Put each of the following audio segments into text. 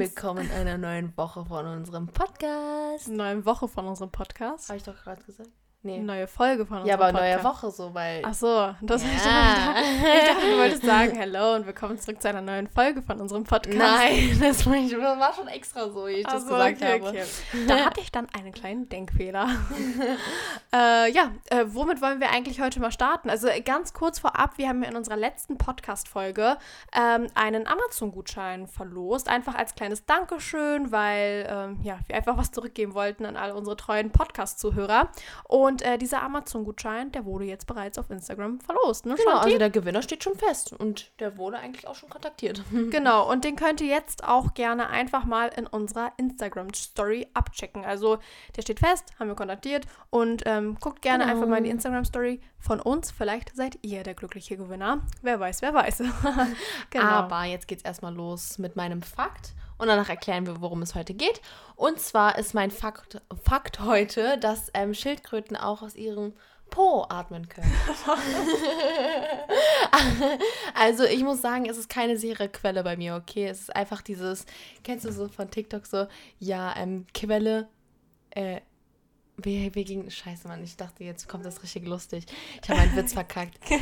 Willkommen in einer neuen Woche von unserem Podcast. Neue Woche von unserem Podcast. Habe ich doch gerade gesagt. Nee. Neue Folge von unserem Ja, aber Podcast. neue Woche so, weil. Ach so, das Ja. ich, dachte, ich dachte, du wolltest sagen, hello und willkommen zurück zu einer neuen Folge von unserem Podcast. Nein, das war, ich, das war schon extra so, wie ich Ach das so, gesagt okay, habe. okay. Da hatte ich dann einen kleinen Denkfehler. äh, ja, äh, womit wollen wir eigentlich heute mal starten? Also äh, ganz kurz vorab, wir haben in unserer letzten Podcast-Folge ähm, einen Amazon-Gutschein verlost, einfach als kleines Dankeschön, weil ähm, ja, wir einfach was zurückgeben wollten an all unsere treuen Podcast-Zuhörer. Und äh, dieser Amazon-Gutschein, der wurde jetzt bereits auf Instagram verlost. Ne, Genau, Shanti? also der Gewinner steht schon fest und der wurde eigentlich auch schon kontaktiert. Genau, und den könnt ihr jetzt auch gerne einfach mal in unserer Instagram-Story abchecken. Also der steht fest, haben wir kontaktiert und ähm, guckt gerne Genau. einfach mal in die Instagram-Story von uns. Vielleicht seid ihr der glückliche Gewinner. Wer weiß, wer weiß. genau. Aber jetzt geht's erstmal los mit meinem Fakt und danach erklären wir, worum es heute geht. Und zwar ist mein Fakt, Fakt heute, dass ähm, Schildkröten auch aus ihrem Po atmen können. also ich muss sagen, es ist keine sichere Quelle bei mir, okay? Es ist einfach dieses, kennst du so von TikTok so, ja, ähm, Quelle, äh, wie, wie ging, scheiße, Mann, ich dachte, jetzt kommt das richtig lustig. Ich habe meinen Witz verkackt. Wie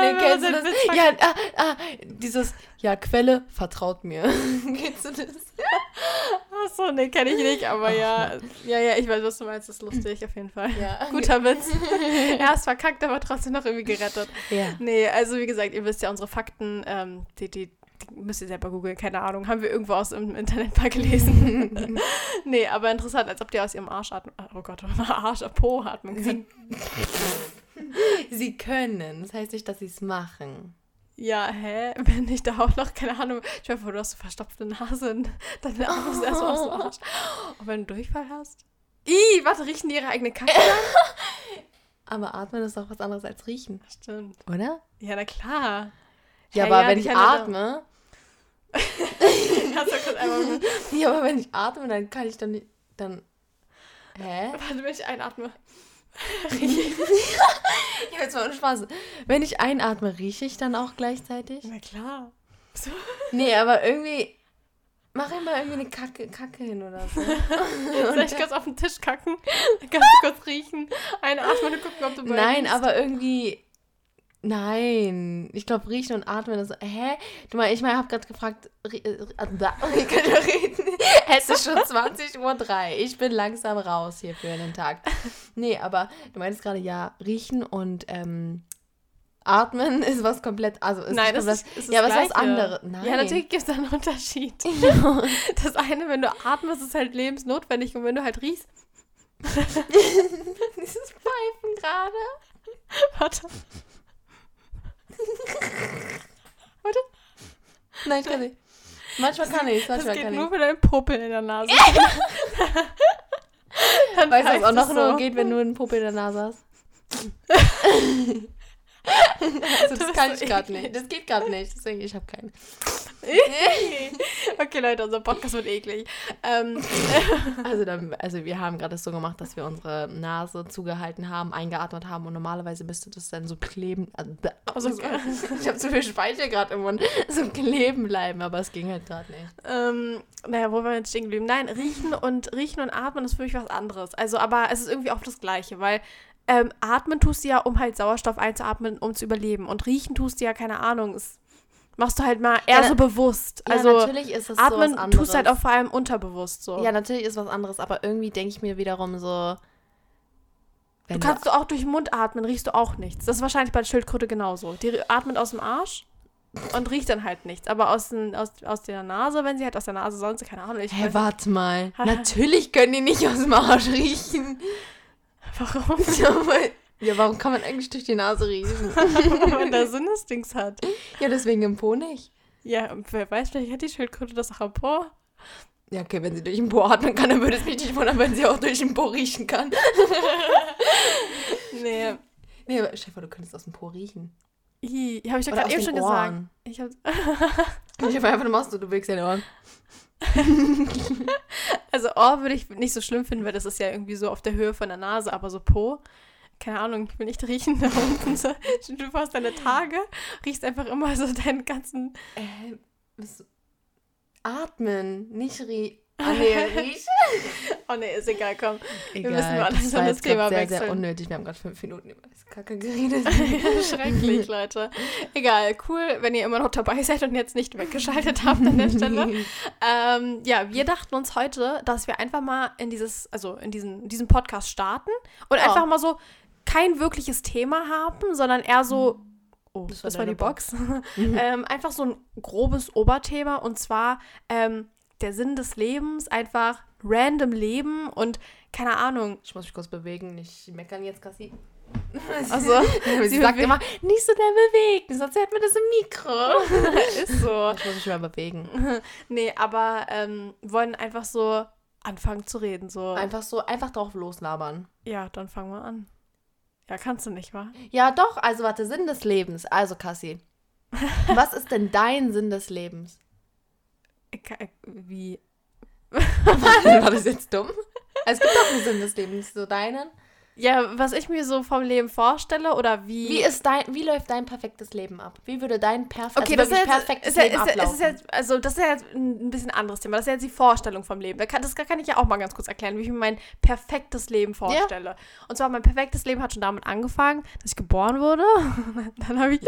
Nee, kennst du das? Ja, ah, ah, dieses, ja, Quelle, vertraut mir. kennst du das? Achso, nee, kenne ich nicht, aber Ach, ja. Ja, ja, ich weiß, was du meinst. Das ist lustig, auf jeden Fall. Ja. Guter Witz. er ist verkackt, aber trotzdem noch irgendwie gerettet. Ja. Nee, also wie gesagt, ihr wisst ja, unsere Fakten, ähm, die, die, die müsst ihr selber googeln, keine Ahnung, haben wir irgendwo aus dem Internet mal gelesen. nee, aber interessant, als ob die aus ihrem Arsch atmen, oh Gott, Arsch, Po atmen können. Sie können. Das heißt nicht, dass sie es machen. Ja, hä? Wenn ich da auch noch, keine Ahnung, ich weiß du hast eine verstopfte Nase und dann atmest du erstmal aus dem Arsch. Und wenn du Durchfall hast? Ih, warte, riechen die ihre eigene Kacke? Aber atmen ist doch was anderes als riechen, Stimmt. oder? Ja, na klar. Ja, Hä, aber ja, wenn ich ja atme. Hast du kurz einmal Ja, aber wenn ich atme, dann kann ich dann nicht. Dann. Hä? Warte, wenn ich einatme. Ja, jetzt mal ohne Spaß. Wenn ich einatme, rieche ich dann auch gleichzeitig? Na klar. So. Nee, aber irgendwie. Mach immer irgendwie eine Kacke, Kacke hin oder so. Soll ich kurz auf den Tisch kacken? Kannst du kurz riechen? Einatmen und gucken, ob du Nein, bist. aber irgendwie. Nein. Ich glaube, riechen und atmen ist. Hä? Du mal, ich meine, habe gerade gefragt. äh, äh, da- Ich kann ja reden. Es ist schon 20.03 Uhr. Ich bin langsam raus hier für den Tag. Nee, aber du meinst gerade, ja, riechen und ähm, atmen ist was komplett. Also ist Nein, das komplett, ist, ist Ja, das ist was anderes. Nein. Ja, natürlich gibt es da einen Unterschied. Das eine, wenn du atmest, ist halt lebensnotwendig und wenn du halt riechst. Dieses Pfeifen gerade. Warte. Warte. Nein, ich kann nicht. Manchmal kann ich, Das manchmal geht kann nur ich. für deinen Popel in der Nase. Dann Weißt du, was auch noch so. nur geht, wenn du einen Puppe in der Nase hast? also, das kann ich gerade nicht. Das geht gerade nicht. Deswegen, ich habe keinen. okay, Leute, unser Podcast wird eklig. Ähm, Also, dann, also wir haben gerade das so gemacht, dass wir unsere Nase zugehalten haben, eingeatmet haben und normalerweise müsste das dann so kleben. Also, Also, ich habe zu viel Speichel gerade im Mund. So kleben bleiben, aber es ging halt gerade nicht. ähm, naja, wo wir jetzt stehen geblieben? Nein, riechen und riechen und atmen ist für mich was anderes. Also, aber es ist irgendwie auch das Gleiche, weil ähm, atmen tust du ja, um halt Sauerstoff einzuatmen, um zu überleben. Und riechen tust du ja, keine Ahnung, es machst du halt mal eher Ja, so bewusst. Ja, Also natürlich ist es so atmen was anderes. tust du halt auch vor allem unterbewusst so. Ja, natürlich ist was anderes, aber irgendwie denke ich mir wiederum so. du kannst du auch durch den Mund atmen, riechst du auch nichts. Das ist wahrscheinlich bei der Schildkröte genauso. Die atmet aus dem Arsch und riecht dann halt nichts. Aber aus, den, aus, aus der Nase, wenn sie halt aus der Nase sonst, keine Ahnung. Ich Hä, weiß- warte mal. Natürlich können die nicht aus dem Arsch riechen. Warum? Ja, weil- ja, warum kann man eigentlich durch die Nase riechen? Wenn man da Sinnesdings hat. Ja, deswegen im Po nicht. Ja, wer weiß, vielleicht hat die Schildkröte das auch am Po. Ja, okay, wenn sie durch den Po atmen kann, dann würde es mich nicht wundern, wenn sie auch durch den Po riechen kann. Nee. Nee, aber Stefan, du könntest aus dem Po riechen. Hi, habe ich doch gerade eben schon gesagt. Ohren. Ich hab, Ich habe einfach nur machst du, du bewegst deine Ohren. also Ohr würde ich nicht so schlimm finden, weil das ist ja irgendwie so auf der Höhe von der Nase, aber so Po keine Ahnung, ich will nicht riechen da unten. So, du fährst deine Tage, riechst einfach immer so deinen ganzen. Äh, atmen, nicht rie Ah, nee, riechen. Oh nee, ist egal, komm. Egal, müssen nur das langsam war das Thema sehr, wechseln. sehr unnötig. Wir haben gerade fünf Minuten über das Kacke geredet. Schrecklich, Leute. Egal, cool, wenn ihr immer noch dabei seid und jetzt nicht weggeschaltet habt an der Stelle. Ähm, ja, wir dachten uns heute, dass wir einfach mal in dieses, also in diesen, diesen Podcast starten und Ja. einfach mal so kein wirkliches Thema haben, sondern eher so, oh, das, Das war die deine Box, ähm, einfach so ein grobes Oberthema und zwar ähm, der Sinn des Lebens, einfach random Leben und keine Ahnung. Ich muss mich kurz bewegen, nicht meckern jetzt, Kassi. Also, Sie sie sagt immer, nicht so schnell bewegen, sonst hört man das im Mikro. ist so. Ich muss mich mal bewegen. Nee, aber ähm, wollen einfach so anfangen zu reden. So, Einfach so, einfach drauf loslabern. ja, dann fangen wir an. Ja, kannst du nicht, wa? Ja, doch, also warte, Sinn des Lebens. Also, Kassi, was ist denn dein Sinn des Lebens? Kann- Wie? War das jetzt dumm? Es gibt doch einen Sinn des Lebens, so deinen. Ja, was ich mir so vom Leben vorstelle oder wie. Wie ist dein, wie läuft dein perfektes Leben ab? Wie würde dein perf Okay, also das ist wirklich jetzt, perfektes ja, Leben ist, ja, ablaufen? ist jetzt, also das ist ja jetzt ein bisschen anderes Thema. Das ist ja jetzt die Vorstellung vom Leben. Da kann, das kann ich ja auch mal ganz kurz erklären, wie ich mir mein perfektes Leben vorstelle. Und zwar mein perfektes Leben hat schon damit angefangen, dass ich geboren wurde. Dann habe ich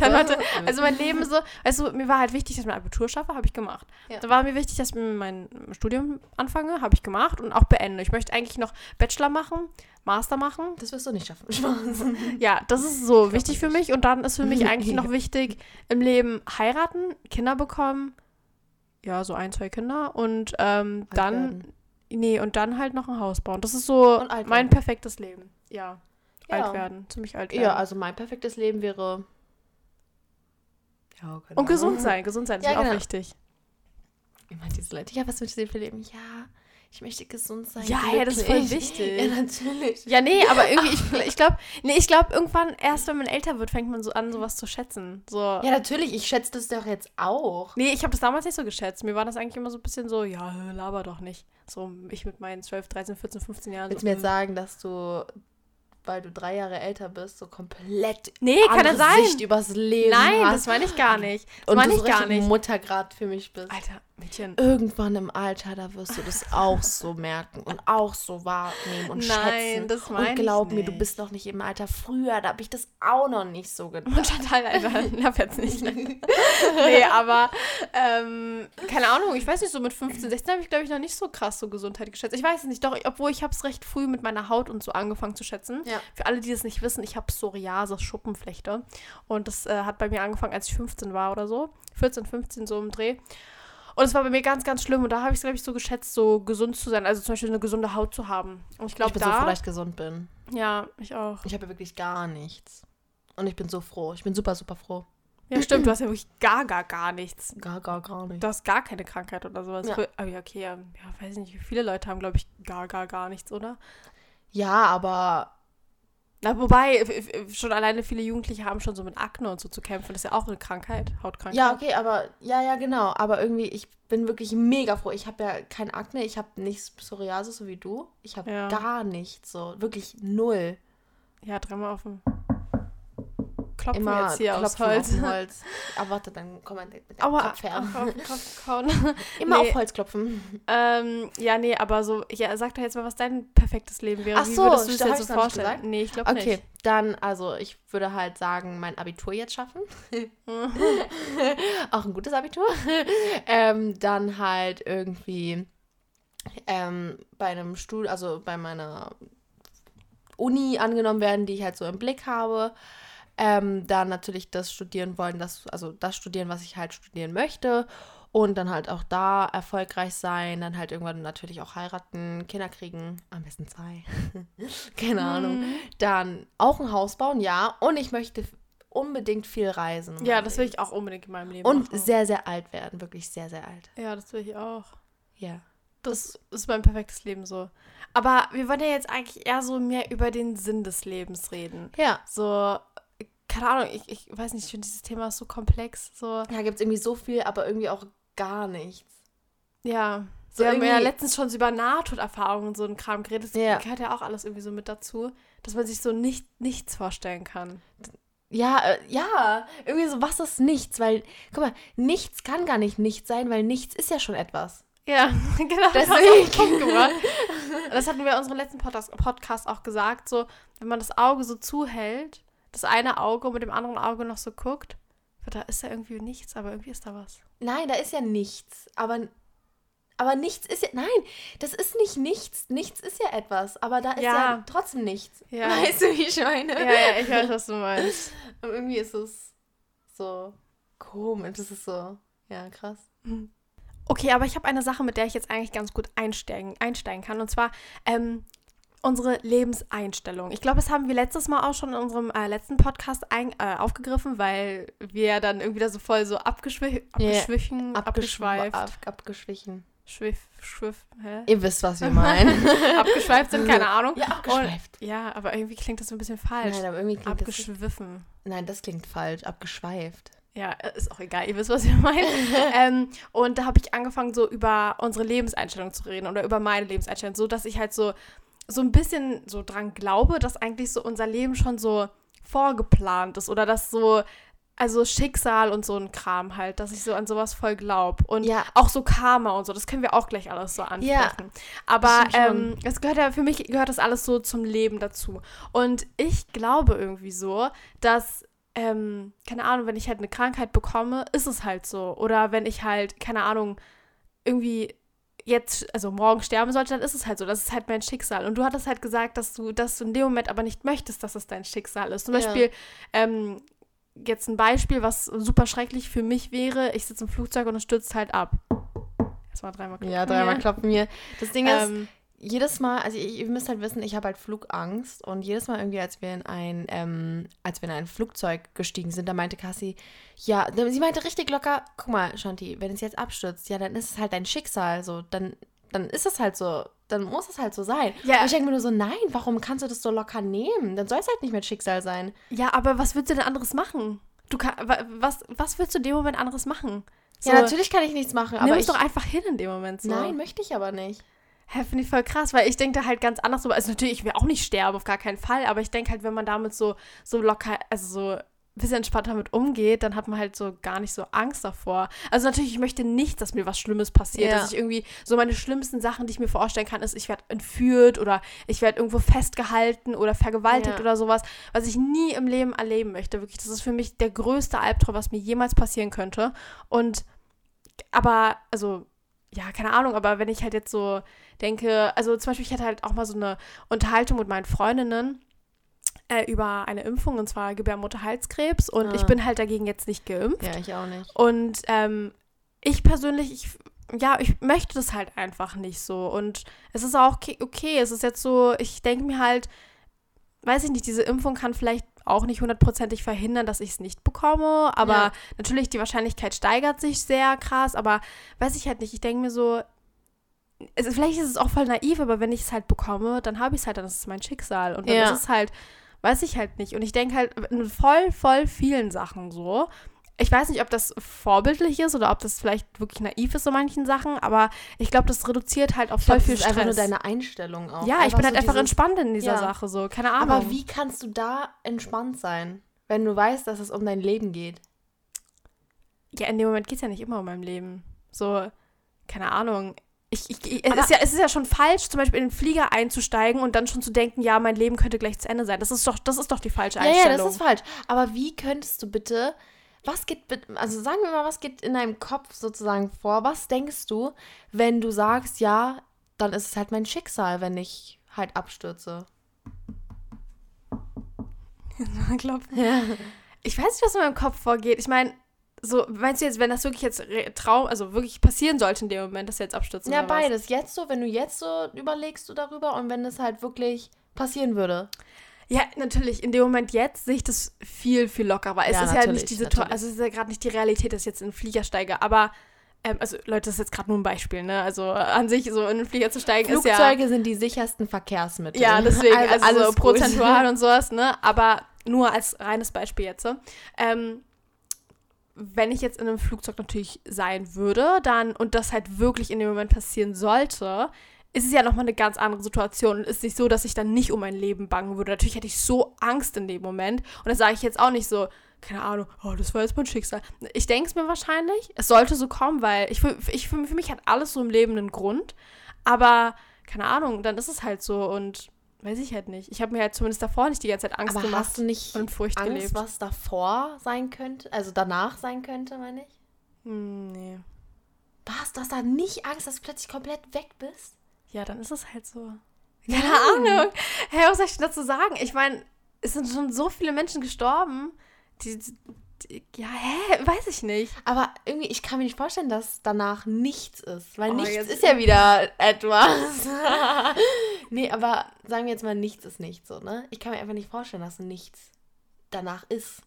Dann hatte, also mein Leben so, weißt du, mir war halt wichtig, dass ich mein Abitur schaffe, habe ich gemacht. Ja. Da war mir wichtig, dass ich meinem Studium anfange, habe ich gemacht und auch beende. Ich möchte eigentlich noch Bachelor machen, Master machen. das wirst du nicht schaffen. Spaß. Ja, das ist so wichtig für mich und dann ist für mich eigentlich noch wichtig im Leben heiraten, Kinder bekommen, ja, so ein, zwei Kinder und ähm, dann, werden. nee, und dann halt noch ein Haus bauen. Das ist so mein werden. perfektes Leben. Ja, Ja. alt werden, ziemlich alt werden. Ja, also mein perfektes Leben wäre. Ja, keine und gesund sein, gesund sein ist Ja, mir auch genau. wichtig. Immer diese Leute, ja, was wünschst du dir für Leben? Ja, ich möchte gesund sein. Ja, ja, das ist voll wichtig. Ja, natürlich. Ja, nee, aber irgendwie, ich, ich glaube, nee, ich glaube, irgendwann, erst wenn man älter wird, fängt man so an, sowas zu schätzen. So. Ja, natürlich, ich schätze das doch jetzt auch. Nee, ich habe das damals nicht so geschätzt. Mir war das eigentlich immer so ein bisschen so, ja, laber doch nicht. So, ich mit meinen 12, 13, 14, 15 Jahren. Willst so, du mir jetzt sagen, dass du, weil du drei Jahre älter bist, so komplett Nee, kann andere sein. Sicht übers Leben Nein, hast das meine ich gar nicht. Das und meine du ich gar nicht. Muttergrad für mich bist. Alter, Mädchen. Irgendwann im Alter, da wirst du das auch so merken und auch so wahrnehmen und Nein, schätzen. das meine Und ich glaub mir, du bist noch nicht im Alter. Früher, da habe ich das auch noch nicht so gedacht. Und Chantal, Alter, lauf jetzt nicht. nee, aber, ähm, keine Ahnung, ich weiß nicht, so mit 15, 16 habe ich, glaube ich, noch nicht so krass so Gesundheit geschätzt. Ich weiß es nicht, doch, obwohl ich habe es recht früh mit meiner Haut und so angefangen zu schätzen. Ja. Für alle, die das nicht wissen, ich habe Psoriasis, Schuppenflechte. Und das äh, hat bei mir angefangen, als ich 15 war oder so. 14, 15 so im Dreh. Und es war bei mir ganz, ganz schlimm. Und da habe ich es, glaube ich, so geschätzt, so gesund zu sein. Also zum Beispiel eine gesunde Haut zu haben. Und ich glaube, bin so da... dass ich gesund bin. ja, ich auch. Ich habe ja wirklich gar nichts. Und ich bin so froh. Ich bin super, super froh. Ja, stimmt, du hast ja wirklich gar, gar, gar nichts. Gar, gar, gar nicht. Du hast gar keine Krankheit oder sowas. Ja. Aber ja, okay, ja, ja, weiß nicht, viele Leute haben, glaube ich, gar, gar, gar nichts, oder? Ja, aber Na, wobei, f- f- schon alleine viele Jugendliche haben schon so mit Akne und so zu kämpfen. Das ist ja auch eine Krankheit, Hautkrankheit. Ja, okay, aber ja, ja, genau. Aber irgendwie, ich bin wirklich mega froh. Ich habe ja kein Akne, ich habe nicht Psoriasis, so wie du. Ich habe Ja. gar nichts, so wirklich null. Ja, dreimal auf dem Klopfen Immer jetzt hier aus klopfen Holz. auf dem Holz. Aber warte, dann komm mal mit dem Aua, Kopf her. auf, auf, auf, kauen. Immer Nee. auf Holz klopfen. ähm, ja, nee, aber so, ja, sag doch jetzt mal, was dein perfektes Leben wäre. Ach Wie so, würdest du jetzt ich's so vorstellen? gesagt? Nee, ich glaube Okay, nicht. dann, also ich würde halt sagen, mein Abitur jetzt schaffen. Auch ein gutes Abitur. ähm, dann halt irgendwie ähm, bei einem Studium, also bei meiner Uni angenommen werden, die ich halt so im Blick habe. Ähm, dann natürlich das studieren wollen, das, also das studieren, was ich halt studieren möchte. Und dann halt auch da erfolgreich sein, dann halt irgendwann natürlich auch heiraten, Kinder kriegen, am besten zwei. Keine Ahnung. Mhm. Dann auch ein Haus bauen, ja. Und ich möchte unbedingt viel reisen. Ja, das will ich auch unbedingt in meinem Leben Und machen. sehr, sehr alt werden, wirklich sehr, sehr alt. Ja, das will ich auch. Ja. Das ist mein perfektes Leben so. Aber wir wollen ja jetzt eigentlich eher so mehr über den Sinn des Lebens reden. Ja. So, keine Ahnung, ich, ich weiß nicht, ich finde dieses Thema so komplex. So, Da gibt es irgendwie so viel, aber irgendwie auch gar nichts. ja. So Wir haben ja letztens schon so über Nahtoderfahrungen und so einen Kram geredet. Das Ja. gehört ja auch alles irgendwie so mit dazu, dass man sich so nicht, nichts vorstellen kann. Ja, äh, ja, irgendwie so, was ist nichts? Weil, guck mal, nichts kann gar nicht nichts sein, weil nichts ist ja schon etwas. Ja, genau. Deswegen. Das hatten wir in unserem letzten Podcast auch gesagt, so, wenn man das Auge so zuhält, das eine Auge mit dem anderen Auge noch so guckt, da ist ja irgendwie nichts, aber irgendwie ist da was. Nein, da ist ja nichts. Aber, aber nichts ist ja. Nein, das ist nicht nichts. Nichts ist ja etwas. Aber da ist ja, Ja. trotzdem nichts. Ja. Weißt du, wie ich meine? Ja, ja, ich weiß, was du meinst. Und irgendwie ist es so komisch. Das ist so. Ja, krass. Okay, aber ich habe eine Sache, mit der ich jetzt eigentlich ganz gut einsteigen, einsteigen kann. Und zwar ähm, unsere Lebenseinstellung. Ich glaube, das haben wir letztes Mal auch schon in unserem äh, letzten Podcast ein, äh, aufgegriffen, weil wir dann irgendwie da so voll so abgeschwich, abgeschwichen, abgeschweift, Ab, abgeschwichen. schwiff, schwiff, hä? Ihr wisst, was wir meinen. abgeschweift sind, keine Ahnung. ja, abgeschweift. Und, ja, aber irgendwie klingt das so ein bisschen falsch. Nein, aber irgendwie klingt das, Abgeschwiffen. Nein, das klingt falsch. Abgeschweift. Ja, äh, ist auch egal, ihr wisst, was ich meine. ähm, und da habe ich angefangen, so über unsere Lebenseinstellung zu reden oder über meine Lebenseinstellung, so dass ich halt so, so ein bisschen so dran glaube, dass eigentlich so unser Leben schon so vorgeplant ist oder dass so, also Schicksal und so ein Kram halt, dass ich so an sowas voll glaube. Und Ja. auch so Karma und so, das können wir auch gleich alles so ansprechen. Ja, Aber ähm, es gehört ja, für mich gehört das alles so zum Leben dazu. Und ich glaube irgendwie so, dass ähm, keine Ahnung, wenn ich halt eine Krankheit bekomme, ist es halt so. Oder wenn ich halt, keine Ahnung, irgendwie jetzt, also morgen sterben sollte, dann ist es halt so. Das ist halt mein Schicksal. Und du hattest halt gesagt, dass du, dass du in dem Moment aber nicht möchtest, dass es dein Schicksal ist. Zum Ja. Beispiel, ähm, jetzt ein Beispiel, was super schrecklich für mich wäre, ich sitze im Flugzeug und es stürzt halt ab. Erstmal dreimal klopfen. Ja, dreimal klopfen mir. Das Ding ist, Ähm, jedes Mal, also ihr, ihr müsst halt wissen, ich habe halt Flugangst und jedes Mal irgendwie, als wir in ein, ähm, als wir in ein Flugzeug gestiegen sind, da meinte Cassie, ja, sie meinte richtig locker, guck mal, Shanti, wenn es jetzt abstürzt, ja, dann ist es halt dein Schicksal, so, dann, dann ist es halt so, dann muss es halt so sein. Ja. Und ich denke mir nur so, nein, warum kannst du das so locker nehmen? Dann soll es halt nicht mehr Schicksal sein. Ja, aber was willst du denn anderes machen? Du kann, wa- was, was willst du in dem Moment anderes machen? So, ja, natürlich kann ich nichts machen, Nimm aber es ich, doch einfach hin in dem Moment. So. nein, möchte ich aber nicht. Hä, finde ich voll krass, weil ich denke da halt ganz anders drüber. Also natürlich, ich will auch nicht sterben, auf gar keinen Fall, aber ich denke halt, wenn man damit so, so locker, also so ein bisschen entspannter damit umgeht, dann hat man halt so gar nicht so Angst davor. Also natürlich, ich möchte nicht, dass mir was Schlimmes passiert, Ja. dass ich irgendwie, so meine schlimmsten Sachen, die ich mir vorstellen kann, ist, ich werde entführt oder ich werde irgendwo festgehalten oder vergewaltigt Ja. oder sowas, was ich nie im Leben erleben möchte. Wirklich, das ist für mich der größte Albtraum, was mir jemals passieren könnte. Und, aber, also, ja, keine Ahnung, aber wenn ich halt jetzt so denke, also zum Beispiel, ich hatte halt auch mal so eine Unterhaltung mit meinen Freundinnen äh, über eine Impfung, und zwar Gebärmutterhalskrebs. Und Ah. ich bin halt dagegen jetzt nicht geimpft. Ja, ich auch nicht. Und ähm, ich persönlich, ich, ja, ich möchte das halt einfach nicht so. Und es ist auch okay, okay. es ist jetzt so, ich denke mir halt, weiß ich nicht, diese Impfung kann vielleicht auch nicht hundertprozentig verhindern, dass ich es nicht bekomme. Aber Ja. natürlich, die Wahrscheinlichkeit steigert sich sehr krass. Aber weiß ich halt nicht. Ich denke mir so, es, vielleicht ist es auch voll naiv, aber wenn ich es halt bekomme, dann habe ich es halt, dann ist es mein Schicksal. Und dann Ja. ist es halt, weiß ich halt nicht. Und ich denke halt in voll, voll vielen Sachen so. Ich weiß nicht, ob das vorbildlich ist oder ob das vielleicht wirklich naiv ist in manchen Sachen, aber ich glaube, das reduziert halt glaube, voll viel das ist Stress. einfach nur deine Einstellung auch. ja, ich bin halt so einfach dieses- entspannt in dieser Ja. Sache, so, keine Ahnung. Aber wie kannst du da entspannt sein, wenn du weißt, dass es um dein Leben geht? Ja, in dem Moment geht es ja nicht immer um mein Leben. So, keine Ahnung. Ich, ich, es, ist ja, es ist ja schon falsch, zum Beispiel in den Flieger einzusteigen und dann schon zu denken, ja, mein Leben könnte gleich zu Ende sein. Das ist doch, das ist doch die falsche Ja, ja, Einstellung. das ist falsch. Aber wie könntest du bitte, was geht, also sagen wir mal, was geht in deinem Kopf sozusagen vor? Was denkst du, wenn du sagst, ja, dann ist es halt mein Schicksal, wenn ich halt abstürze? Klopfen. Ja. Ich weiß nicht, was in meinem Kopf vorgeht. Ich meine, so, meinst du jetzt, wenn das wirklich jetzt Traum, also wirklich passieren sollte in dem Moment, dass wir jetzt abstürzen? Ja, oder was? beides. Jetzt so, wenn du jetzt so überlegst du darüber und wenn es halt wirklich passieren würde. Ja, natürlich. In dem Moment jetzt sehe ich das viel, viel lockerer. Es Ja, ist ja nicht natürlich. also es ist ja gerade nicht die Realität, dass ich jetzt in den Flieger steige. Aber, ähm, also Leute, das ist jetzt gerade nur ein Beispiel, ne? Also an sich so in den Flieger zu steigen ist ja. Flugzeuge sind die sichersten Verkehrsmittel. Ja, deswegen, also, alles so gut. prozentual und sowas, ne? Aber nur als reines Beispiel jetzt. Ähm, wenn ich jetzt in einem Flugzeug natürlich sein würde, dann und das halt wirklich in dem Moment passieren sollte, ist es ja nochmal eine ganz andere Situation und ist nicht so, dass ich dann nicht um mein Leben bangen würde. Natürlich hätte ich so Angst in dem Moment und das sage ich jetzt auch nicht so, keine Ahnung, oh, das war jetzt mein Schicksal. Ich denke es mir wahrscheinlich, es sollte so kommen, weil ich, ich für mich hat alles so im Leben einen Grund, aber keine Ahnung, dann ist es halt so und weiß ich halt nicht. Ich habe mir halt zumindest davor nicht die ganze Zeit Angst Aber gemacht hast du nicht und Furcht Angst, gelebt. was davor sein könnte? Also danach sein könnte, meine ich? Hm, nee. Was? Du hast da nicht Angst, dass du plötzlich komplett weg bist? Ja, dann ist es halt so. Keine Ahnung. Hey, was soll ich dazu sagen? Ich meine, es sind schon so viele Menschen gestorben. Die, die, ja, hä? Weiß ich nicht. Aber irgendwie, ich kann mir nicht vorstellen, dass danach nichts ist. Weil Oh, nichts ist ja wieder etwas. nee, aber sagen wir jetzt mal, nichts ist nichts so, ne? Ich kann mir einfach nicht vorstellen, dass nichts danach ist.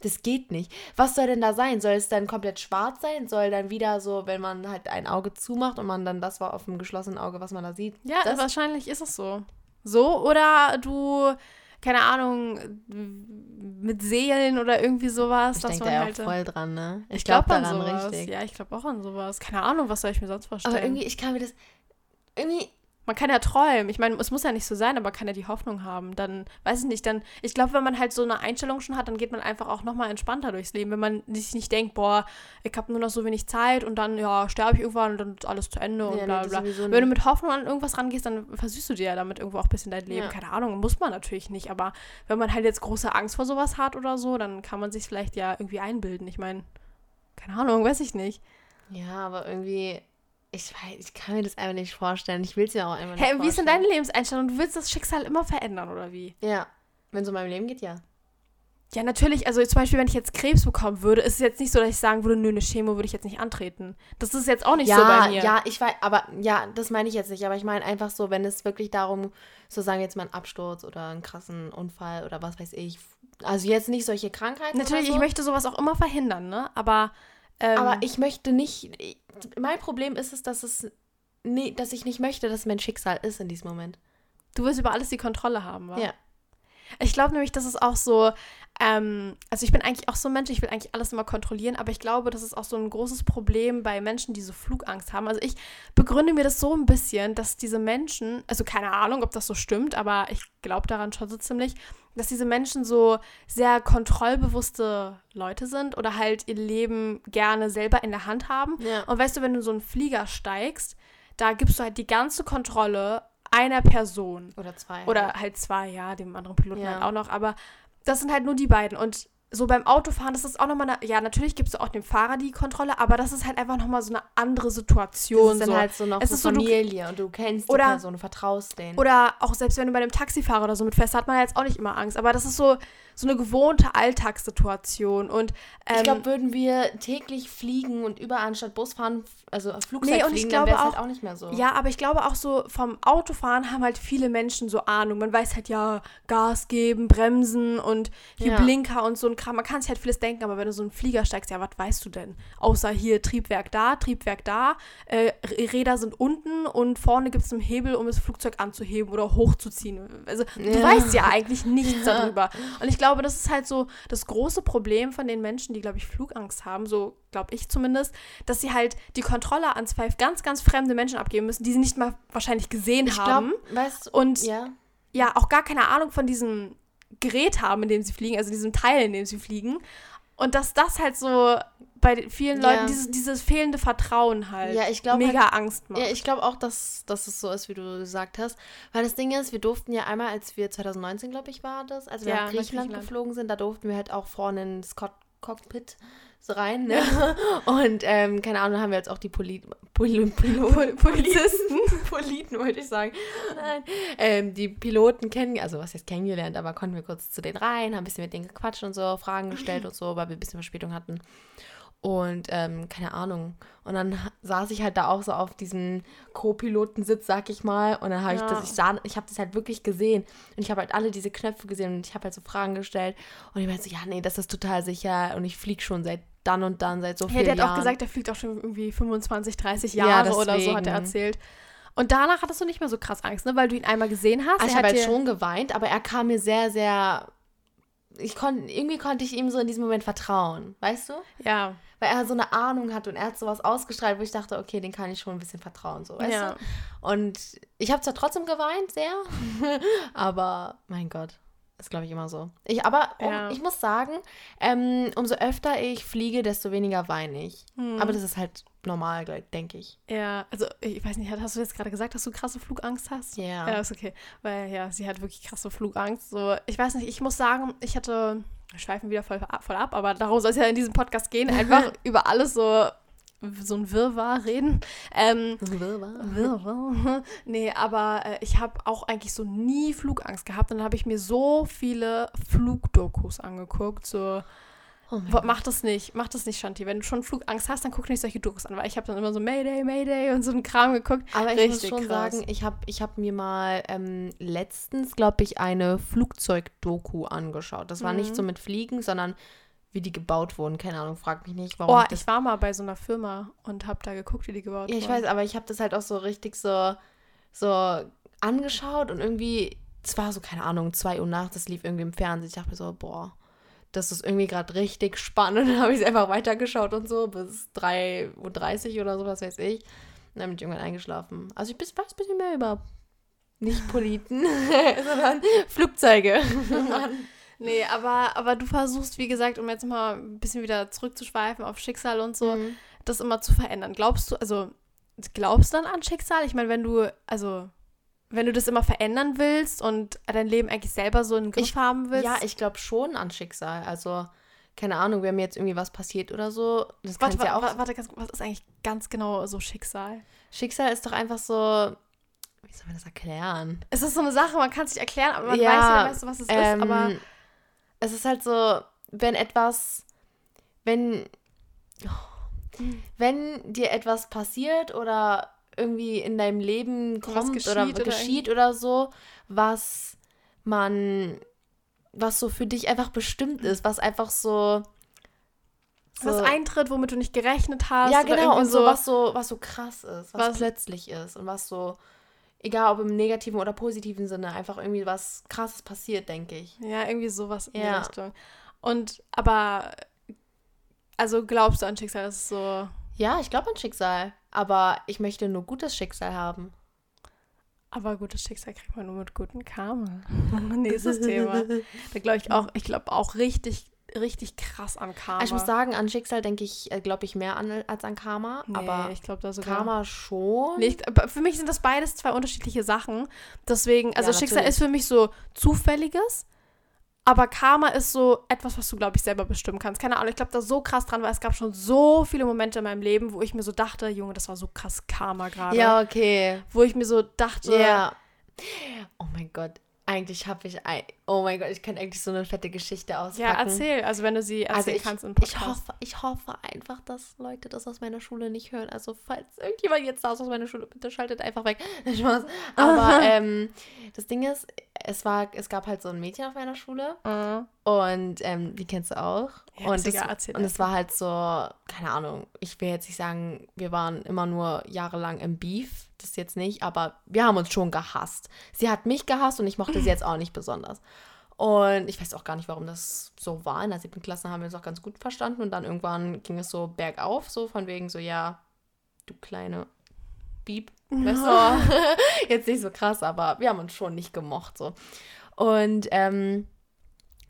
Das geht nicht. Was soll denn da sein? Soll es dann komplett schwarz sein? Soll dann wieder so, wenn man halt ein Auge zumacht und man dann das war auf dem geschlossenen Auge, was man da sieht? Ja, das, wahrscheinlich ist es so. So, oder du, keine Ahnung, mit Seelen oder irgendwie sowas. ich denke man da ja halt, auch voll dran, ne? ich glaub glaube an daran sowas. richtig. Ja, ich glaube auch an sowas. Keine Ahnung, was soll ich mir sonst vorstellen? Aber irgendwie, ich kann mir das. Irgendwie. Man kann ja träumen. Ich meine, es muss ja nicht so sein, aber man kann ja die Hoffnung haben. Dann, weiß ich nicht, dann, ich glaube, wenn man halt so eine Einstellung schon hat, dann geht man einfach auch nochmal entspannter durchs Leben. Wenn man sich nicht denkt, boah, ich habe nur noch so wenig Zeit und dann, ja, sterbe ich irgendwann und dann ist alles zu Ende und Ja, nee, bla bla. sowieso Wenn du mit Hoffnung an irgendwas rangehst, dann versüßt du dir ja damit irgendwo auch ein bisschen dein Leben. Ja. Keine Ahnung, muss man natürlich nicht. Aber wenn man halt jetzt große Angst vor sowas hat oder so, dann kann man sich vielleicht ja irgendwie einbilden. Ich meine, keine Ahnung, weiß ich nicht. Ja, aber irgendwie. Ich weiß, ich kann mir das einfach nicht vorstellen. Ich will es ja auch einfach nicht Hey, wie ist denn deine Lebenseinstellung? Du willst das Schicksal immer verändern, oder wie? Ja. Wenn es um mein Leben geht, ja. Ja, natürlich. Also zum Beispiel, wenn ich jetzt Krebs bekommen würde, ist es jetzt nicht so, dass ich sagen würde, nö, eine Chemo würde ich jetzt nicht antreten. Das ist jetzt auch nicht ja, so bei mir. ja, ich weiß, aber ja, das meine ich jetzt nicht. Aber ich meine einfach so, wenn es wirklich darum, so sagen wir jetzt mal einen Absturz oder einen krassen Unfall oder was weiß ich. Also jetzt nicht solche Krankheiten. Natürlich, so, ich möchte sowas auch immer verhindern, ne? Aber, ähm, Aber ich möchte nicht. Ich, mein Problem ist es, dass es. Nee, dass ich nicht möchte, dass mein Schicksal ist in diesem Moment. du willst über alles die Kontrolle haben, wa? Ja. Ich glaube nämlich, das ist auch so, ähm, also ich bin eigentlich auch so ein Mensch, ich will eigentlich alles immer kontrollieren, aber ich glaube, das ist auch so ein großes Problem bei Menschen, die so Flugangst haben. Also ich begründe mir das so ein bisschen, dass diese Menschen, also keine Ahnung, ob das so stimmt, aber ich glaube daran schon so ziemlich, dass diese Menschen so sehr kontrollbewusste Leute sind oder halt ihr Leben gerne selber in der Hand haben. Ja. Und weißt du, wenn du in so einen Flieger steigst, da gibst du halt die ganze Kontrolle einer Person. Oder zwei. Oder halt zwei, ja, dem anderen Piloten Ja. halt auch noch. Aber das sind halt nur die beiden. Und so beim Autofahren, das ist auch nochmal eine, ja, natürlich gibst du auch dem Fahrer die Kontrolle, aber das ist halt einfach nochmal so eine andere Situation. das ist dann so. halt so noch Es so ist so, du- Familie und du kennst die Oder- Person, du vertraust denen. Oder auch selbst wenn du bei einem Taxifahrer oder so mitfährst, hat man jetzt auch nicht immer Angst. Aber das ist so, so eine gewohnte Alltagssituation. Und ähm, ich glaube, würden wir täglich fliegen und überall anstatt Bus fahren, also Flugzeug Nee, und ich fliegen, dann glaube wäre es halt auch- auch nicht mehr so. Ja, aber ich glaube auch so vom Autofahren haben halt viele Menschen so Ahnung. Man weiß halt ja, Gas geben, bremsen und hier Ja. Blinker und so ein Kram. Man kann sich halt vieles denken, aber wenn du so einen Flieger steigst, ja, was weißt du denn? Außer hier Triebwerk da, Triebwerk da, äh, Räder sind unten und vorne gibt es einen Hebel, um das Flugzeug anzuheben oder hochzuziehen. Also du Ja. weißt ja eigentlich nichts Ja. darüber. Und ich glaube, das ist halt so das große Problem von den Menschen, die, glaube ich, Flugangst haben, so glaube ich zumindest, dass sie halt die Kontrolle an zwei ganz, ganz fremde Menschen abgeben müssen, die sie nicht mal wahrscheinlich gesehen ich haben. glaube, weißt du, Und ja. ja, auch gar keine Ahnung von diesem Gerät haben, in dem sie fliegen, also diesem Teil, in dem sie fliegen. Und dass das halt so bei vielen Ja. Leuten dieses, dieses fehlende Vertrauen halt Ja, ich glaube mega halt, Angst macht. Ja, ich glaube auch, dass, dass es so ist, wie du gesagt hast. Weil das Ding ist, wir durften ja einmal, als wir 2019, glaube ich, war das, als wir Ja, nach Griechenland Griechenland. geflogen sind, da durften wir halt auch vorne ins Cock Cockpit so rein. Ne? Und ähm, keine Ahnung, haben wir jetzt auch die Poli Pol Pol Polizisten, Politen wollte ich sagen, nein, ähm, die Piloten kennen, also was heißt kennengelernt, aber konnten wir kurz zu denen rein, haben ein bisschen mit denen gequatscht und so, Fragen gestellt und so, weil wir ein bisschen Verspätung hatten. Und ähm, keine Ahnung. Und dann saß ich halt da auch so auf diesem Co-Pilotensitz, sag ich mal. Und dann habe ich Ja. das, ich sah, ich habe das halt wirklich gesehen. Und ich habe halt alle diese Knöpfe gesehen und ich habe halt so Fragen gestellt. Und ich meinte so, ja, nee, das ist total sicher. Und ich fliege schon seit dann und dann, seit so Ja, vielen der hat Jahren. auch gesagt, der fliegt auch schon irgendwie 25, 30 Ja, Jahre oder so, hat er erzählt. Und danach hattest du nicht mehr so krass Angst, ne? Weil du ihn einmal gesehen hast. Ah, ich habe halt schon geweint, aber er kam mir sehr, sehr ich konnte, irgendwie konnte ich ihm so in diesem Moment vertrauen, weißt du? Ja. Weil er so eine Ahnung hat und er hat sowas ausgestrahlt, wo ich dachte, okay, den kann ich schon ein bisschen vertrauen, so, weißt Ja. du? Und ich habe zwar trotzdem geweint, sehr, aber mein Gott, ist glaube ich immer so. Ich, aber um, Ja. ich muss sagen, ähm, umso öfter ich fliege, desto weniger weine ich. Hm. Aber das ist halt normal, denke ich. Ja, also ich weiß nicht, hast du jetzt gerade gesagt, dass du krasse Flugangst hast? Ja. Ja, ist okay. Weil ja, sie hat wirklich krasse Flugangst. So, ich weiß nicht, ich muss sagen, ich hatte, schweifen wieder voll ab, voll ab aber darum soll es ja in diesem Podcast gehen, einfach über alles so, so ein Wirrwarr reden. Ähm, Wirrwarr. nee, aber äh, ich habe auch eigentlich so nie Flugangst gehabt. Und dann habe ich mir so viele Flugdokus angeguckt, so Oh. Mach das nicht, mach das nicht, Shanti. Wenn du schon Flugangst hast, dann guck nicht solche Dokus an, weil ich habe dann immer so Mayday, Mayday und so einen Kram geguckt. Aber ich Richtig muss schon krass. sagen, ich habe ich hab mir mal ähm, letztens, glaube ich, eine Flugzeugdoku angeschaut. Das war Mhm. nicht so mit Fliegen, sondern wie die gebaut wurden. Keine Ahnung, frag mich nicht, warum. Oh, das ich war mal bei so einer Firma und habe da geguckt, wie die gebaut Ja, ich wurden. weiß, aber ich habe das halt auch so richtig so, so angeschaut und irgendwie, es war so, keine Ahnung, 2 Uhr nachts, das lief irgendwie im Fernsehen. Ich dachte mir so, boah, das ist irgendwie gerade richtig spannend. Dann habe ich es einfach weitergeschaut und so bis 3.30 Uhr oder so, was weiß ich. Und dann bin ich irgendwann eingeschlafen. Also ich weiß ein bisschen mehr über nicht Politen, sondern Flugzeuge. Nee, aber, aber du versuchst, wie gesagt, um jetzt mal ein bisschen wieder zurückzuschweifen auf Schicksal und so, Mhm. das immer zu verändern. Glaubst du, also glaubst du dann an Schicksal? Ich meine, wenn du, also wenn du das immer verändern willst und dein Leben eigentlich selber so in den Griff Ich- haben willst. Ja, ich glaube schon an Schicksal. Also, keine Ahnung, wenn mir jetzt irgendwie was passiert oder so, das Warte, ja auch warte, was ist eigentlich ganz genau so Schicksal? Schicksal ist doch einfach so. Wie soll man das erklären? Es ist so eine Sache, man kann es nicht erklären, aber man Ja, weiß ja, weißt du, was es Ähm, ist. Aber es ist halt so, wenn etwas. Wenn. Wenn dir etwas passiert oder irgendwie in deinem Leben kommt geschieht oder oder geschieht oder so, was man. Was so für dich einfach bestimmt ist, was einfach so. was eintritt, womit du nicht gerechnet hast. Ja, genau, und so, was so, was so krass ist, was, Was- plötzlich ist und was so, egal ob im negativen oder positiven Sinne, einfach irgendwie was krasses passiert, denke ich. Ja, irgendwie sowas in die Ja. Richtung. Und, aber, also glaubst du an Schicksal, das ist so. Ja, ich glaube an Schicksal, aber ich möchte nur gutes Schicksal haben. Aber gutes Schicksal kriegt man nur mit gutem Karma. Nächstes Thema. Da glaube ich auch, ich glaube auch richtig, richtig krass an Karma. Also ich muss sagen, an Schicksal denke ich, äh, glaube ich mehr an als an Karma, nee, aber ich glaube da sogar. Karma schon. Nicht, aber für mich sind das beides zwei unterschiedliche Sachen. Deswegen, also Ja, Schicksal ist für mich so zufälliges, aber Karma ist so etwas, was du, glaube ich, selber bestimmen kannst. Keine Ahnung, ich glaube da so krass dran, weil es gab schon so viele Momente in meinem Leben, wo ich mir so dachte, Junge, das war so krass Karma gerade. Ja, okay. Wo ich mir so dachte, Ja. Oh mein Gott. Eigentlich habe ich ein. Oh mein Gott, ich kann eigentlich so eine fette Geschichte auspacken. ja, erzähl, also wenn du sie erzählen Also ich, kannst im ich, Podcast. hoffe, ich hoffe einfach, dass Leute das aus meiner Schule nicht hören. Also falls irgendjemand jetzt da ist aus meiner Schule, bitte schaltet einfach weg. Spaß. Aber ähm, das Ding ist, es war, es gab halt so ein Mädchen auf meiner Schule Mhm. und ähm, die kennst du auch. Ja, und das, und es war halt so, keine Ahnung, ich will jetzt nicht sagen, wir waren immer nur jahrelang im Beef, das jetzt nicht, aber wir haben uns schon gehasst. Sie hat mich gehasst und ich mochte sie jetzt auch nicht besonders. Und ich weiß auch gar nicht, warum das so war. In der siebten Klasse haben wir uns auch ganz gut verstanden und dann irgendwann ging es so bergauf, so von wegen so, ja, du kleine Bieb. Weißt du? Jetzt nicht so krass, aber wir haben uns schon nicht gemocht, so. Und, ähm,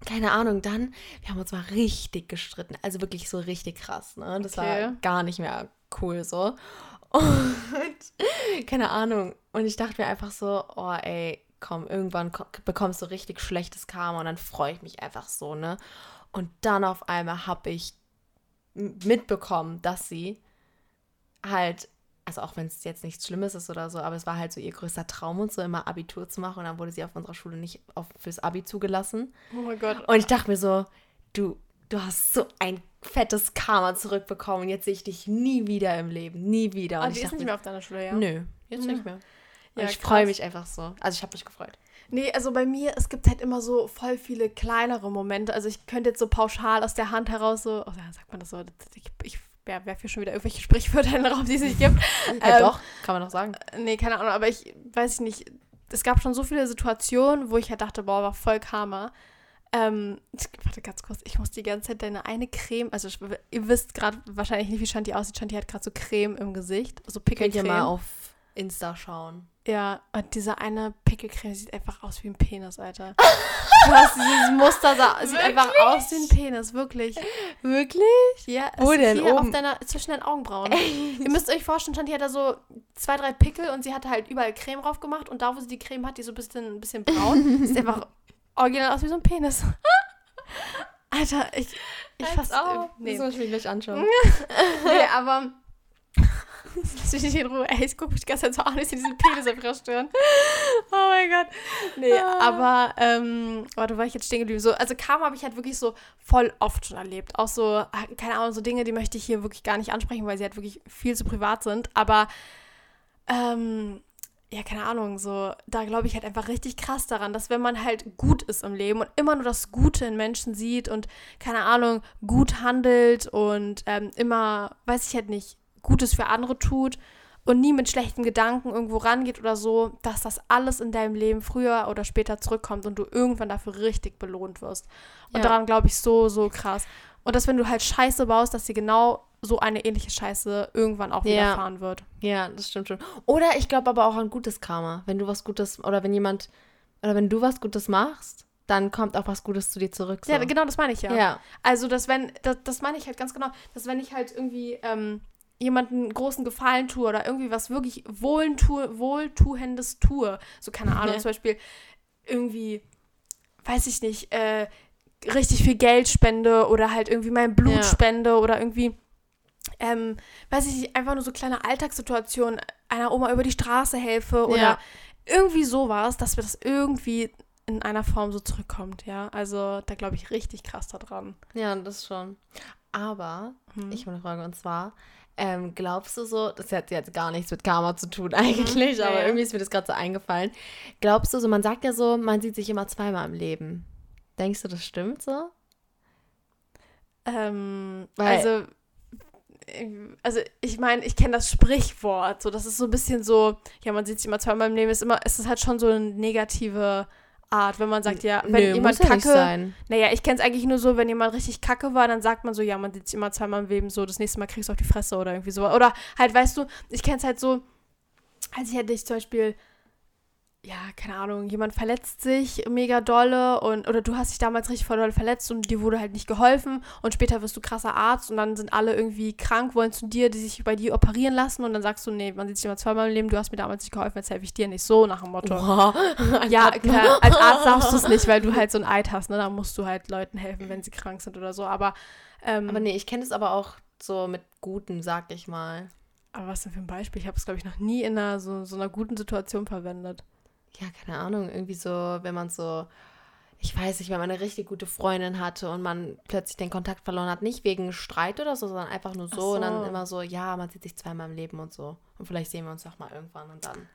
keine Ahnung, dann, wir haben uns mal richtig gestritten. Also wirklich so richtig krass, ne? Das Okay. war gar nicht mehr cool so. Und keine Ahnung. Und ich dachte mir einfach so, oh ey, komm, irgendwann ko- bekommst du richtig schlechtes Karma und dann freue ich mich einfach so, ne? Und dann auf einmal habe ich mitbekommen, dass sie halt, also auch wenn es jetzt nichts Schlimmes ist oder so, aber es war halt so ihr größter Traum und so immer Abitur zu machen und dann wurde sie auf unserer Schule nicht auf, fürs Abi zugelassen. Oh mein Gott. Und ich dachte mir so, du, du hast so ein fettes Karma zurückbekommen und jetzt sehe ich dich nie wieder im Leben, nie wieder. Und Ah, ich die ist nicht mir, mehr auf deiner Schule, ja? Nö, jetzt Mhm. nicht mehr. Und Ja, ich freue mich einfach so. Also ich habe mich gefreut. Nee, also bei mir, es gibt halt immer so voll viele kleinere Momente. Also ich könnte jetzt so pauschal aus der Hand heraus so, oh, sagt man das so, ich, ich werfe hier schon wieder irgendwelche Sprichwörter in den Raum, die es nicht gibt. Ja, Ähm, doch, kann man doch sagen. Nee, keine Ahnung, aber ich weiß nicht, es gab schon so viele Situationen, wo ich halt dachte, boah, war voll Karma. Ähm, warte ganz kurz, ich muss die ganze Zeit deine eine Creme, also ihr wisst gerade wahrscheinlich nicht, wie Shanti aussieht. Shanti hat gerade so Creme im Gesicht, so Pickelcreme. Könnt ihr mal auf Insta schauen. Ja, und diese eine Pickelcreme sieht einfach aus wie ein Penis, Alter. du hast dieses Muster, sah, sieht einfach aus wie ein Penis, wirklich. Wirklich? Ja, Wo es denn? hier Oben? auf deiner, zwischen den Augenbrauen. Ihr müsst euch vorstellen, Shanti hat da so zwei, drei Pickel und sie hatte halt überall Creme drauf gemacht und da, wo sie die Creme hat, die so ein bisschen, ein bisschen braun, sieht einfach original aus wie so ein Penis. Alter, ich, ich fass, auf. nee. Das muss ich mir gleich anschauen. nee, aber lass mich nicht in Ruhe. Ey, ich gucke mich die ganze Zeit so an, ich sehe diesen Penis einfach stören. Oh mein Gott. Nee, Ah. aber, ähm, warte, war ich jetzt stehen geblieben? So, also Karma habe ich halt wirklich so voll oft schon erlebt. Auch so, ah, keine Ahnung, so Dinge, die möchte ich hier wirklich gar nicht ansprechen, weil sie halt wirklich viel zu privat sind. Aber, ähm, ja, keine Ahnung, so, da glaube ich halt einfach richtig krass daran, dass wenn man halt gut ist im Leben und immer nur das Gute in Menschen sieht und, keine Ahnung, gut handelt und ähm, immer, weiß ich halt nicht, Gutes für andere tut und nie mit schlechten Gedanken irgendwo rangeht oder so, dass das alles in deinem Leben früher oder später zurückkommt und du irgendwann dafür richtig belohnt wirst. Und Ja. daran glaube ich so, so krass. Und dass wenn du halt Scheiße baust, dass dir genau so eine ähnliche Scheiße irgendwann auch Ja. widerfahren wird. Ja, das stimmt schon. Oder ich glaube aber auch an gutes Karma. Wenn du was Gutes, oder wenn jemand, oder wenn du was Gutes machst, dann kommt auch was Gutes zu dir zurück. So. Ja, genau das meine ich ja. Ja. Also, dass wenn, das, das meine ich halt ganz genau, dass wenn ich halt irgendwie ähm, jemanden großen Gefallen tue oder irgendwie was wirklich Wohltue, Wohltuendes tue, so keine Ahnung, Ja. zum Beispiel irgendwie, weiß ich nicht, äh, richtig viel Geld spende oder halt irgendwie mein Blut Ja. spende oder irgendwie, ähm, weiß ich nicht, einfach nur so kleine Alltagssituationen einer Oma über die Straße helfe oder Ja. irgendwie sowas, dass mir das irgendwie in einer Form so zurückkommt, ja. Also da glaube ich richtig krass daran. Ja, das schon. Aber Hm. ich habe eine Frage und zwar, ähm, glaubst du so, das hat jetzt gar nichts mit Karma zu tun eigentlich, Mhm. Aber ja. irgendwie ist mir das gerade so eingefallen. Glaubst du so, man sagt ja so, man sieht sich immer zweimal im Leben. Denkst du, das stimmt so? Ähm, Weil- also, also ich meine, ich kenne das Sprichwort, so das ist so ein bisschen so, ja, man sieht sich immer zweimal im Leben, ist immer, ist es halt schon so eine negative Art, wenn man sagt, ja, wenn Nö, jemand muss kacke, sein. naja, ich kenne es eigentlich nur so, wenn jemand richtig kacke war, dann sagt man so, ja, man sieht sich immer zweimal im Leben, so das nächste Mal kriegst du auf die Fresse oder irgendwie so. Oder halt, weißt du, ich kenne es halt so, als ich hätte ich zum Beispiel, ja, keine Ahnung, jemand verletzt sich mega dolle und oder du hast dich damals richtig voll doll verletzt und dir wurde halt nicht geholfen und später wirst du krasser Arzt und dann sind alle irgendwie krank, wollen zu dir, die sich bei dir operieren lassen und dann sagst du, nee, man sieht sich immer zweimal im Leben, du hast mir damals nicht geholfen, jetzt helfe ich dir nicht, so nach dem Motto. Boah. Ja, klar, als Arzt darfst du es nicht, weil du halt so ein Eid hast, ne? Da musst du halt Leuten helfen, wenn sie krank sind oder so. Aber, ähm, Aber nee, ich kenne es aber auch so mit Guten, sag ich mal. aber was denn für ein Beispiel? Ich habe es, glaube ich, noch nie in einer, so, so einer guten Situation verwendet. Ja, keine Ahnung, irgendwie so, wenn man so, ich weiß nicht, wenn man eine richtig gute Freundin hatte und man plötzlich den Kontakt verloren hat, nicht wegen Streit oder so, sondern einfach nur so, Ach und dann so. immer so, ja, man sieht sich zweimal im Leben und so. Und vielleicht sehen wir uns auch mal irgendwann und dann.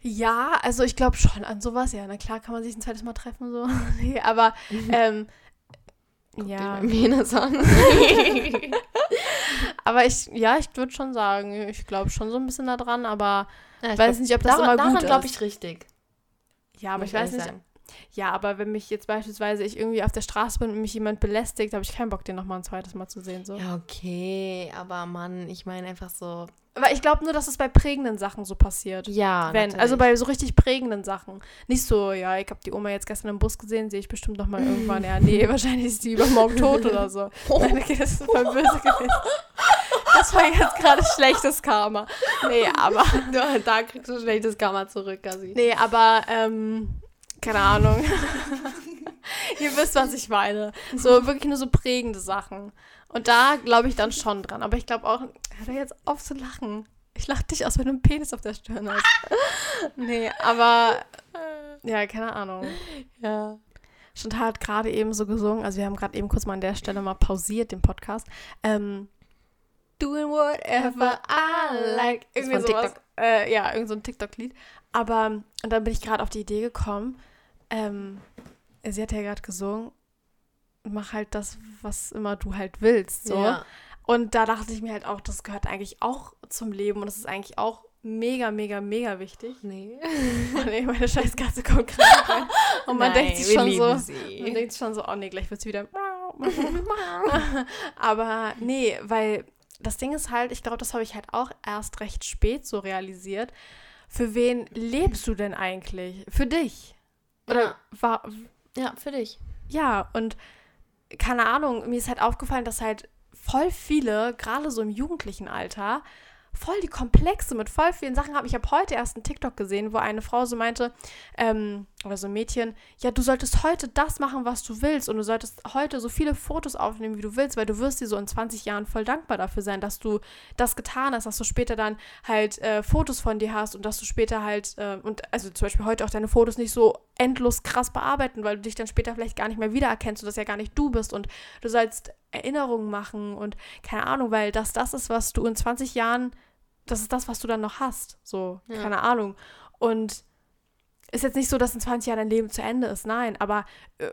Ja, also ich glaube schon an sowas. Ja, na klar kann man sich ein zweites Mal treffen, so. nee, aber, ähm, ja. Den Penis an. Aber ich, ja, ich würde schon sagen, ich glaube schon so ein bisschen daran, aber Ja, ich weiß nicht, ob das immer daran gut glaube ist. ich richtig. Ja, aber ich weiß nicht, sagen. Ja, aber wenn mich jetzt beispielsweise ich irgendwie auf der Straße bin und mich jemand belästigt, habe ich keinen Bock, den nochmal ein zweites Mal zu sehen. So. Ja, okay, aber Mann, ich meine einfach so, Aber ich glaube nur, dass es bei prägenden Sachen so passiert. ja, Wenn, natürlich. also bei so richtig prägenden Sachen. Nicht so, ja, ich habe die Oma jetzt gestern im Bus gesehen, sehe ich bestimmt nochmal irgendwann. Ja, nee, wahrscheinlich ist die übermorgen tot oder so. Okay, das ist voll böse gewesen. Das war jetzt gerade schlechtes Karma. Nee, aber, da, kriegst du schlechtes Karma zurück, Gassi. nee, aber, ähm, keine Ahnung. Ihr wisst, was ich meine. So wirklich nur so prägende Sachen. Und da glaube ich dann schon dran. Aber ich glaube auch, hör doch jetzt auf zu lachen. Ich lache dich aus, wenn du einen Penis auf der Stirn hast. nee, aber ja, keine Ahnung. Ja. Chantal hat gerade eben so gesungen, also wir haben gerade eben kurz mal an der Stelle mal pausiert, den Podcast. Ähm, Doing whatever I like. Irgendwie sowas. Äh, ja, irgend so ein TikTok-Lied. Aber, und dann bin ich gerade auf die Idee gekommen, ähm, sie hat ja gerade gesungen, mach halt das, was immer du halt willst, so. Ja. Und da dachte ich mir halt auch, das gehört eigentlich auch zum Leben und das ist eigentlich auch mega, mega, mega wichtig. Nee. Oh nee, meine Scheißkatze kommt gerade rein. Und man Nein, denkt sich schon so, sie. man denkt sich schon so, oh nee, gleich wird sie wieder. Aber nee, weil das Ding ist halt, ich glaube, das habe ich halt auch erst recht spät so realisiert. Für wen lebst du denn eigentlich? Für dich? Oder Ja. war, Ja, für dich. ja, und keine Ahnung, mir ist halt aufgefallen, dass halt voll viele, gerade so im jugendlichen Alter, voll die Komplexe mit voll vielen Sachen haben. Ich habe heute erst einen TikTok gesehen, wo eine Frau so meinte, ähm, oder so ein Mädchen, ja, du solltest heute das machen, was du willst und du solltest heute so viele Fotos aufnehmen, wie du willst, weil du wirst dir so in 20 Jahren voll dankbar dafür sein, dass du das getan hast, dass du später dann halt äh, Fotos von dir hast und dass du später halt, äh, und also zum Beispiel heute auch deine Fotos nicht so endlos krass bearbeiten, weil du dich dann später vielleicht gar nicht mehr wiedererkennst und das ja gar nicht du bist und du sollst Erinnerungen machen und keine Ahnung, weil das das ist, was du in 20 Jahren, das ist das, was du dann noch hast. So, Ja. keine Ahnung. Und ist jetzt nicht so, dass in 20 Jahren dein Leben zu Ende ist, nein, aber äh,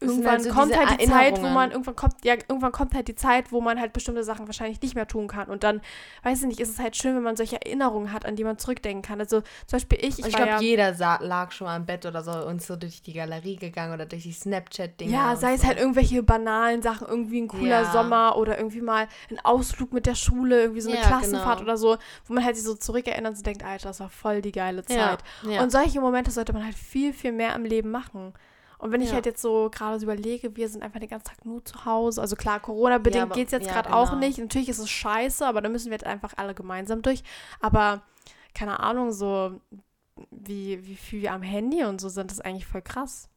irgendwann halt so kommt halt die Zeit, wo man irgendwann kommt, ja, irgendwann kommt halt die Zeit, wo man halt bestimmte Sachen wahrscheinlich nicht mehr tun kann. Und dann, weiß ich nicht, ist es halt schön, wenn man solche Erinnerungen hat, an die man zurückdenken kann. Also zum Beispiel ich, ich, Ich glaube, ja, jeder lag schon mal im Bett oder so und so durch die Galerie gegangen oder durch die Snapchat-Dinger. Ja, sei es so. halt irgendwelche banalen Sachen, irgendwie ein cooler Ja. Sommer oder irgendwie mal ein Ausflug mit der Schule, irgendwie so eine Ja, Klassenfahrt genau. oder so, wo man halt sich so zurückerinnert und so denkt, Alter, das war voll die geile Zeit. Und solche Momente sollte man halt viel, viel mehr im Leben machen. Und wenn ich Ja. halt jetzt so gerade so überlege, wir sind einfach den ganzen Tag nur zu Hause. Also klar, Corona-bedingt aber- geht es jetzt ja, gerade auch genau. nicht. Natürlich ist es scheiße, aber da müssen wir jetzt einfach alle gemeinsam durch. Aber keine Ahnung, so wie, wie viel wir am Handy und so sind, ist eigentlich voll krass.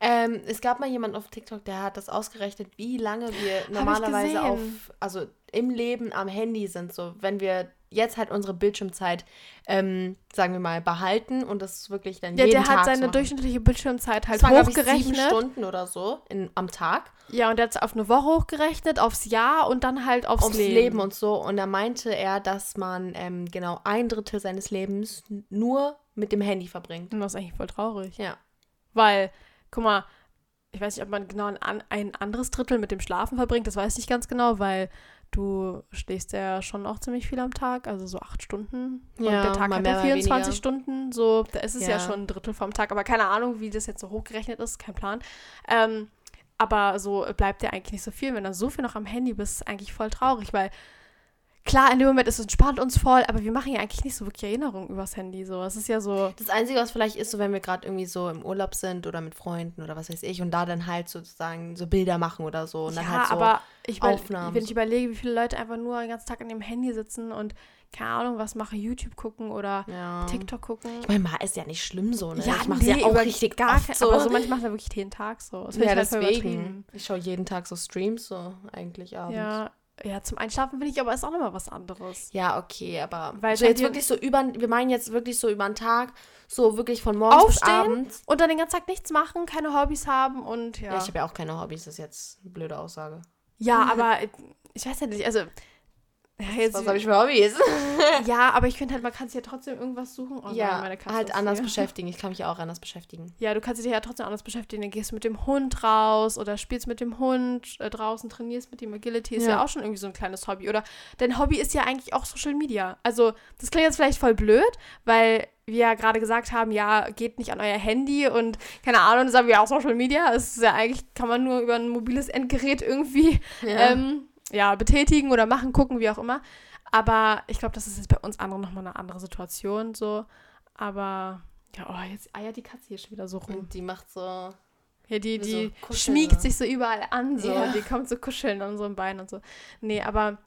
Ähm, es gab mal jemand auf TikTok, der hat das ausgerechnet, wie lange wir normalerweise auf, also im Leben am Handy sind. So, wenn wir jetzt halt unsere Bildschirmzeit, ähm, sagen wir mal, behalten und das wirklich dann Ja, jeden der Tag hat so seine machen. durchschnittliche Bildschirmzeit halt das waren, glaub ich, sieben hochgerechnet. Stunden oder so in, am Tag Ja, und der hat es auf eine Woche hochgerechnet, aufs Jahr und dann halt aufs, aufs Leben. Leben. und so. Und da meinte er, dass man ähm, genau ein Drittel seines Lebens nur mit dem Handy verbringt. Und das ist eigentlich voll traurig. Ja. Weil, guck mal, ich weiß nicht, ob man genau ein, ein anderes Drittel mit dem Schlafen verbringt, das weiß ich nicht ganz genau, weil du schläfst ja schon auch ziemlich viel am Tag, also so acht Stunden. und Ja, der Tag hat ja mal 24 weniger. Stunden, so, da ist es ja. Ja. schon ein Drittel vom Tag, aber keine Ahnung, wie das jetzt so hochgerechnet ist, kein Plan. Ähm, aber so bleibt ja eigentlich nicht so viel. Wenn du so viel noch am Handy bist, ist eigentlich voll traurig, weil klar, in dem Moment ist es entspannt uns voll, aber wir machen ja eigentlich nicht so wirklich Erinnerungen übers Handy. So, es ist ja so. Das Einzige, was vielleicht ist, so wenn wir gerade irgendwie so im Urlaub sind oder mit Freunden oder was weiß ich und da dann halt sozusagen so Bilder machen oder so und dann ja, halt so aber ich über- Aufnahmen wenn ich überlege, wie viele Leute einfach nur den ganzen Tag an dem Handy sitzen und keine Ahnung, was machen, YouTube gucken oder ja. TikTok gucken. Ich meine, mal ist ja nicht schlimm so, ne? Ja, ich mache nee, ja auch richtig gar oft so. Aber so manchmal macht er wirklich jeden Tag so. Das ja, ich halt deswegen. Ich schaue jeden Tag so Streams so eigentlich abends. Ja, ja, zum Einschlafen finde ich aber ist auch nochmal was anderes. Ja, okay, aber Weil so jetzt wirklich so über, wir meinen jetzt wirklich so über den Tag, so wirklich von morgens bis Aufstehen? abends. Und dann den ganzen Tag nichts machen, keine Hobbys haben und ja. Ja, ich habe ja auch keine Hobbys, das ist jetzt eine blöde Aussage. ja, aber äh, ich weiß ja nicht, also. Ja, jetzt, Was habe ich für Hobbys? ja, aber ich finde halt, man kann sich ja trotzdem irgendwas suchen. Oh ja, nein, halt anders hier. beschäftigen. Ich kann mich auch anders beschäftigen. Ja, du kannst dich ja trotzdem anders beschäftigen. Dann gehst du mit dem Hund raus oder spielst mit dem Hund äh, draußen, trainierst mit ihm. Agility ist ja. Ja. auch schon irgendwie so ein kleines Hobby. Oder dein Hobby ist ja eigentlich auch Social Media. Also, das klingt jetzt vielleicht voll blöd, weil wir ja gerade gesagt haben, ja, geht nicht an euer Handy und keine Ahnung, das haben wir auch Social Media. Es ist ja eigentlich, kann man nur über ein mobiles Endgerät irgendwie Ja. ähm, ja, betätigen oder machen, gucken, wie auch immer. Aber ich glaube, das ist jetzt bei uns anderen nochmal eine andere Situation so. Aber ja, oh, jetzt eiert die Katze hier schon wieder so rum. Und die macht so. Ja, die, So die kuscheln, schmiegt sich so überall an, so. Ja. Und die kommt so kuscheln an unserem Bein und so. Nee, aber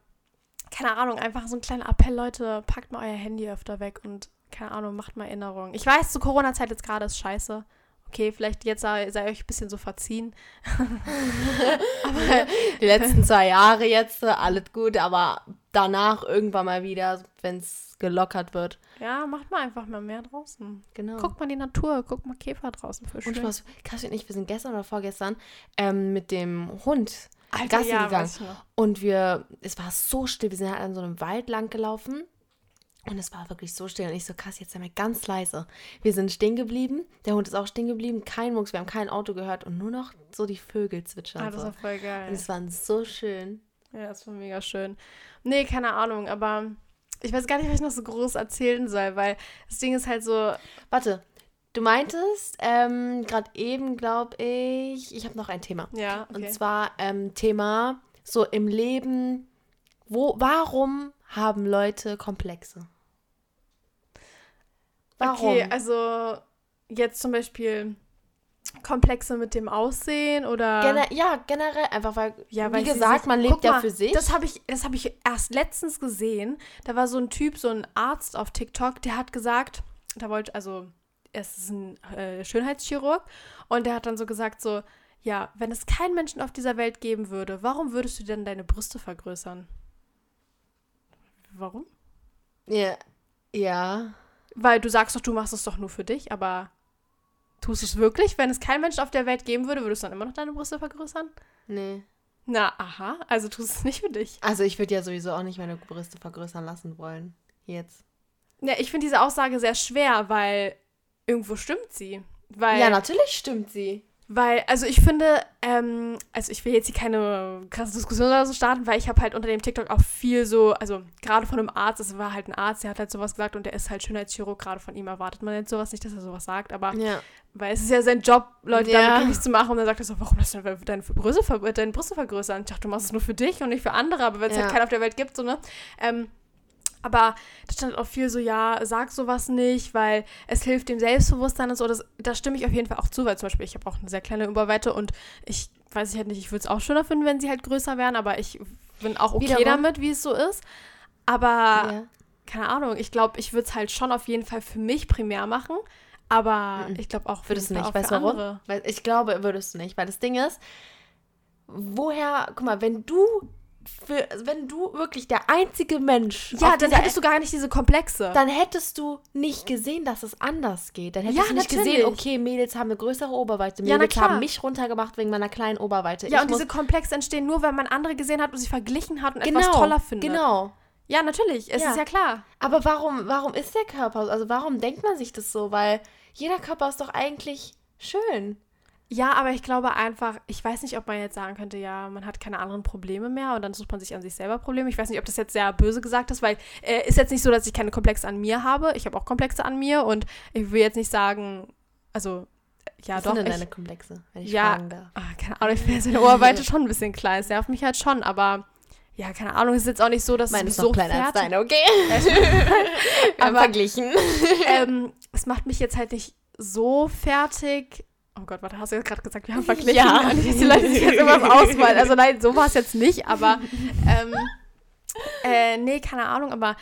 keine Ahnung, einfach so ein kleiner Appell, Leute, packt mal euer Handy öfter weg und keine Ahnung, macht mal Erinnerungen. Ich weiß, zu Corona-Zeit jetzt gerade ist scheiße. Okay, vielleicht jetzt sei, sei euch ein bisschen so verziehen. aber Die letzten zwei Jahre jetzt, alles gut, aber danach irgendwann mal wieder, wenn es gelockert wird. ja, macht mal einfach mal mehr draußen. Genau. Guckt mal die Natur, guckt mal Käfer draußen für Und was, Kassi und ich, wir sind gestern oder vorgestern ähm, mit dem Hund Gassi gegangen. weiß ich noch. Und wir, es war so still, wir sind halt an so einem Wald lang gelaufen. Und es war wirklich so still. Und ich so, krass, jetzt sei mal ganz leise. Wir sind stehen geblieben. Der Hund ist auch stehen geblieben. Kein Mucks, wir haben kein Auto gehört. Und nur noch so die Vögel zwitschern. Ah, das war voll geil. Und es war so schön. Ja, das war mega schön. Nee, keine Ahnung, aber ich weiß gar nicht, was ich noch so groß erzählen soll, weil das Ding ist halt so. Warte, du meintest ähm, gerade eben, glaube ich, ich habe noch ein Thema. Ja. Okay. Und zwar ähm, Thema so im Leben, wo, warum haben Leute Komplexe? Warum? Okay, also jetzt zum Beispiel Komplexe mit dem Aussehen oder Gener ja generell einfach weil ja, wie gesagt man lebt ja für sich das habe ich das habe ich erst letztens gesehen da war so ein Typ so ein Arzt auf TikTok der hat gesagt da wollte also es ist ein äh, Schönheitschirurg und der hat dann so gesagt so ja wenn es keinen Menschen auf dieser Welt geben würde warum würdest du denn deine Brüste vergrößern warum ja ja weil du sagst doch du machst es doch nur für dich aber Tust du es wirklich? Wenn es keinen Menschen auf der Welt geben würde, würdest du dann immer noch deine Brüste vergrößern? Nee. Na, aha. Also tust du es nicht für dich. Also ich würde ja sowieso auch nicht meine Brüste vergrößern lassen wollen. Jetzt. Ja, ich finde diese Aussage sehr schwer, weil irgendwo stimmt sie. Weil, ja, natürlich stimmt sie. Weil, also ich finde, ähm, also ich will jetzt hier keine krasse Diskussion oder so starten, weil ich habe halt unter dem TikTok auch viel so, also gerade von einem Arzt, es war halt ein Arzt, der hat halt sowas gesagt und der ist halt Schönheitschirurg, gerade von ihm erwartet man jetzt sowas nicht, dass er sowas sagt, aber ja. weil es ist ja sein Job, Leute ja. damit glücklich zu machen und dann sagt er so, warum lässt du deine Brüste, deine Brüste vergrößern? Ich dachte, du machst es nur für dich und nicht für andere, aber wenn es halt ja. halt keinen auf der Welt gibt, so, ne? Ähm, aber da stand auch viel so, ja, sag sowas nicht, weil es hilft dem Selbstbewusstsein und so. Das, da stimme ich auf jeden Fall auch zu, weil zum Beispiel ich habe auch eine sehr kleine Überweite und ich weiß ich halt nicht, ich würde es auch schöner finden, wenn sie halt größer wären, aber ich bin auch okay Wiederum. damit, wie es so ist. Aber ja. keine Ahnung, ich glaube, ich würde es halt schon auf jeden Fall für mich primär machen. Aber mhm. ich glaube auch für würdest du nicht. Weißt du warum? Andere. Weil ich glaube, würdest du nicht. Weil das Ding ist, woher, guck mal, wenn du für, wenn du wirklich der einzige Mensch. Ja, dann hättest du gar nicht diese Komplexe. Dann hättest du nicht gesehen, dass es anders geht. Dann hättest ja, du nicht natürlich. gesehen, okay, Mädels haben eine größere Oberweite. Mädels ja, haben mich runtergemacht wegen meiner kleinen Oberweite. Ja, ich und diese Komplexe entstehen nur, wenn man andere gesehen hat und sie verglichen hat und genau, etwas toller findet. Genau. Ja, natürlich, es ja. ist ja klar. Aber warum, warum ist der Körper, also warum denkt man sich das so? Weil jeder Körper ist doch eigentlich schön. Ja, aber ich glaube einfach, ich weiß nicht, ob man jetzt sagen könnte, ja, man hat keine anderen Probleme mehr und dann sucht man sich an sich selber Probleme. Ich weiß nicht, ob das jetzt sehr böse gesagt ist, weil äh, ist jetzt nicht so, dass ich keine Komplexe an mir habe. Ich habe auch Komplexe an mir und ich will jetzt nicht sagen, also ja, Was doch. sind denn deine Komplexe, wenn ich ja, fragen darf? Ach, keine Ahnung, ich finde jetzt meine Oberweite schon ein bisschen klein. Es nervt mich halt schon, aber ja, keine Ahnung, es ist jetzt auch nicht so, dass Meine es ist so kleiner als deine, okay? aber verglichen. Ähm, es macht mich jetzt halt nicht so fertig Oh Gott, warte, hast du jetzt gerade gesagt, wir haben verglichen? Ja. Und ich lasse sich jetzt sowas ausmalen. Also nein, so war es jetzt nicht, aber ähm, äh, nee, keine Ahnung, aber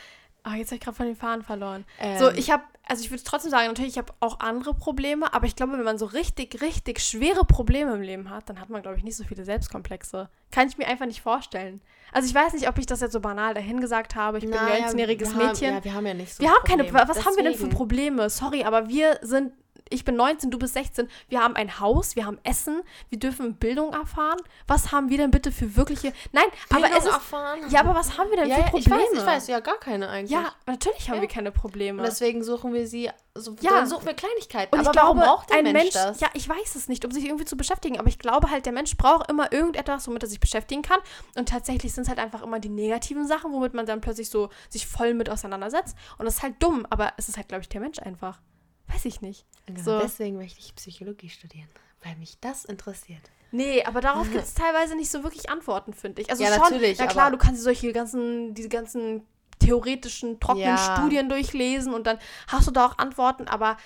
oh, jetzt habe ich gerade von den Fahnen verloren. Ähm. So, ich habe, also ich würde trotzdem sagen, natürlich, ich habe auch andere Probleme, aber ich glaube, wenn man so richtig, richtig schwere Probleme im Leben hat, dann hat man, glaube ich, nicht so viele Selbstkomplexe. Kann ich mir einfach nicht vorstellen. Also ich weiß nicht, ob ich das jetzt so banal dahin gesagt habe. Ich bin ein 19-jähriges Mädchen. ja, wir haben ja nicht so Wir haben keine, was Deswegen. haben wir denn für Probleme? Sorry, aber wir sind ich bin 19, du bist 16, wir haben ein Haus, wir haben Essen, wir dürfen Bildung erfahren. Was haben wir denn bitte für wirkliche. Nein, Bildung aber es ist, erfahren. Ja, aber was haben wir denn ja, für Probleme? Ich weiß, ich weiß, ja, gar keine eigentlich. Ja, natürlich haben ja. wir keine Probleme. Und deswegen suchen wir sie, also, ja. dann suchen wir Kleinigkeiten. Und aber ich glaube, warum braucht der ein Mensch, Mensch das? Ja, ich weiß es nicht, um sich irgendwie zu beschäftigen, aber ich glaube halt, der Mensch braucht immer irgendetwas, womit er sich beschäftigen kann. Und tatsächlich sind es halt einfach immer die negativen Sachen, womit man dann plötzlich so sich voll mit auseinandersetzt. Und das ist halt dumm, aber es ist halt, glaube ich, der Mensch einfach. Weiß ich nicht. Genau so. deswegen möchte ich Psychologie studieren, weil mich das interessiert. Nee, aber darauf gibt es teilweise nicht so wirklich Antworten, finde ich. Also ja, schon, natürlich. Na klar, du kannst solche ganzen, diese ganzen theoretischen, trockenen ja. Studien durchlesen und dann hast du da auch Antworten, aber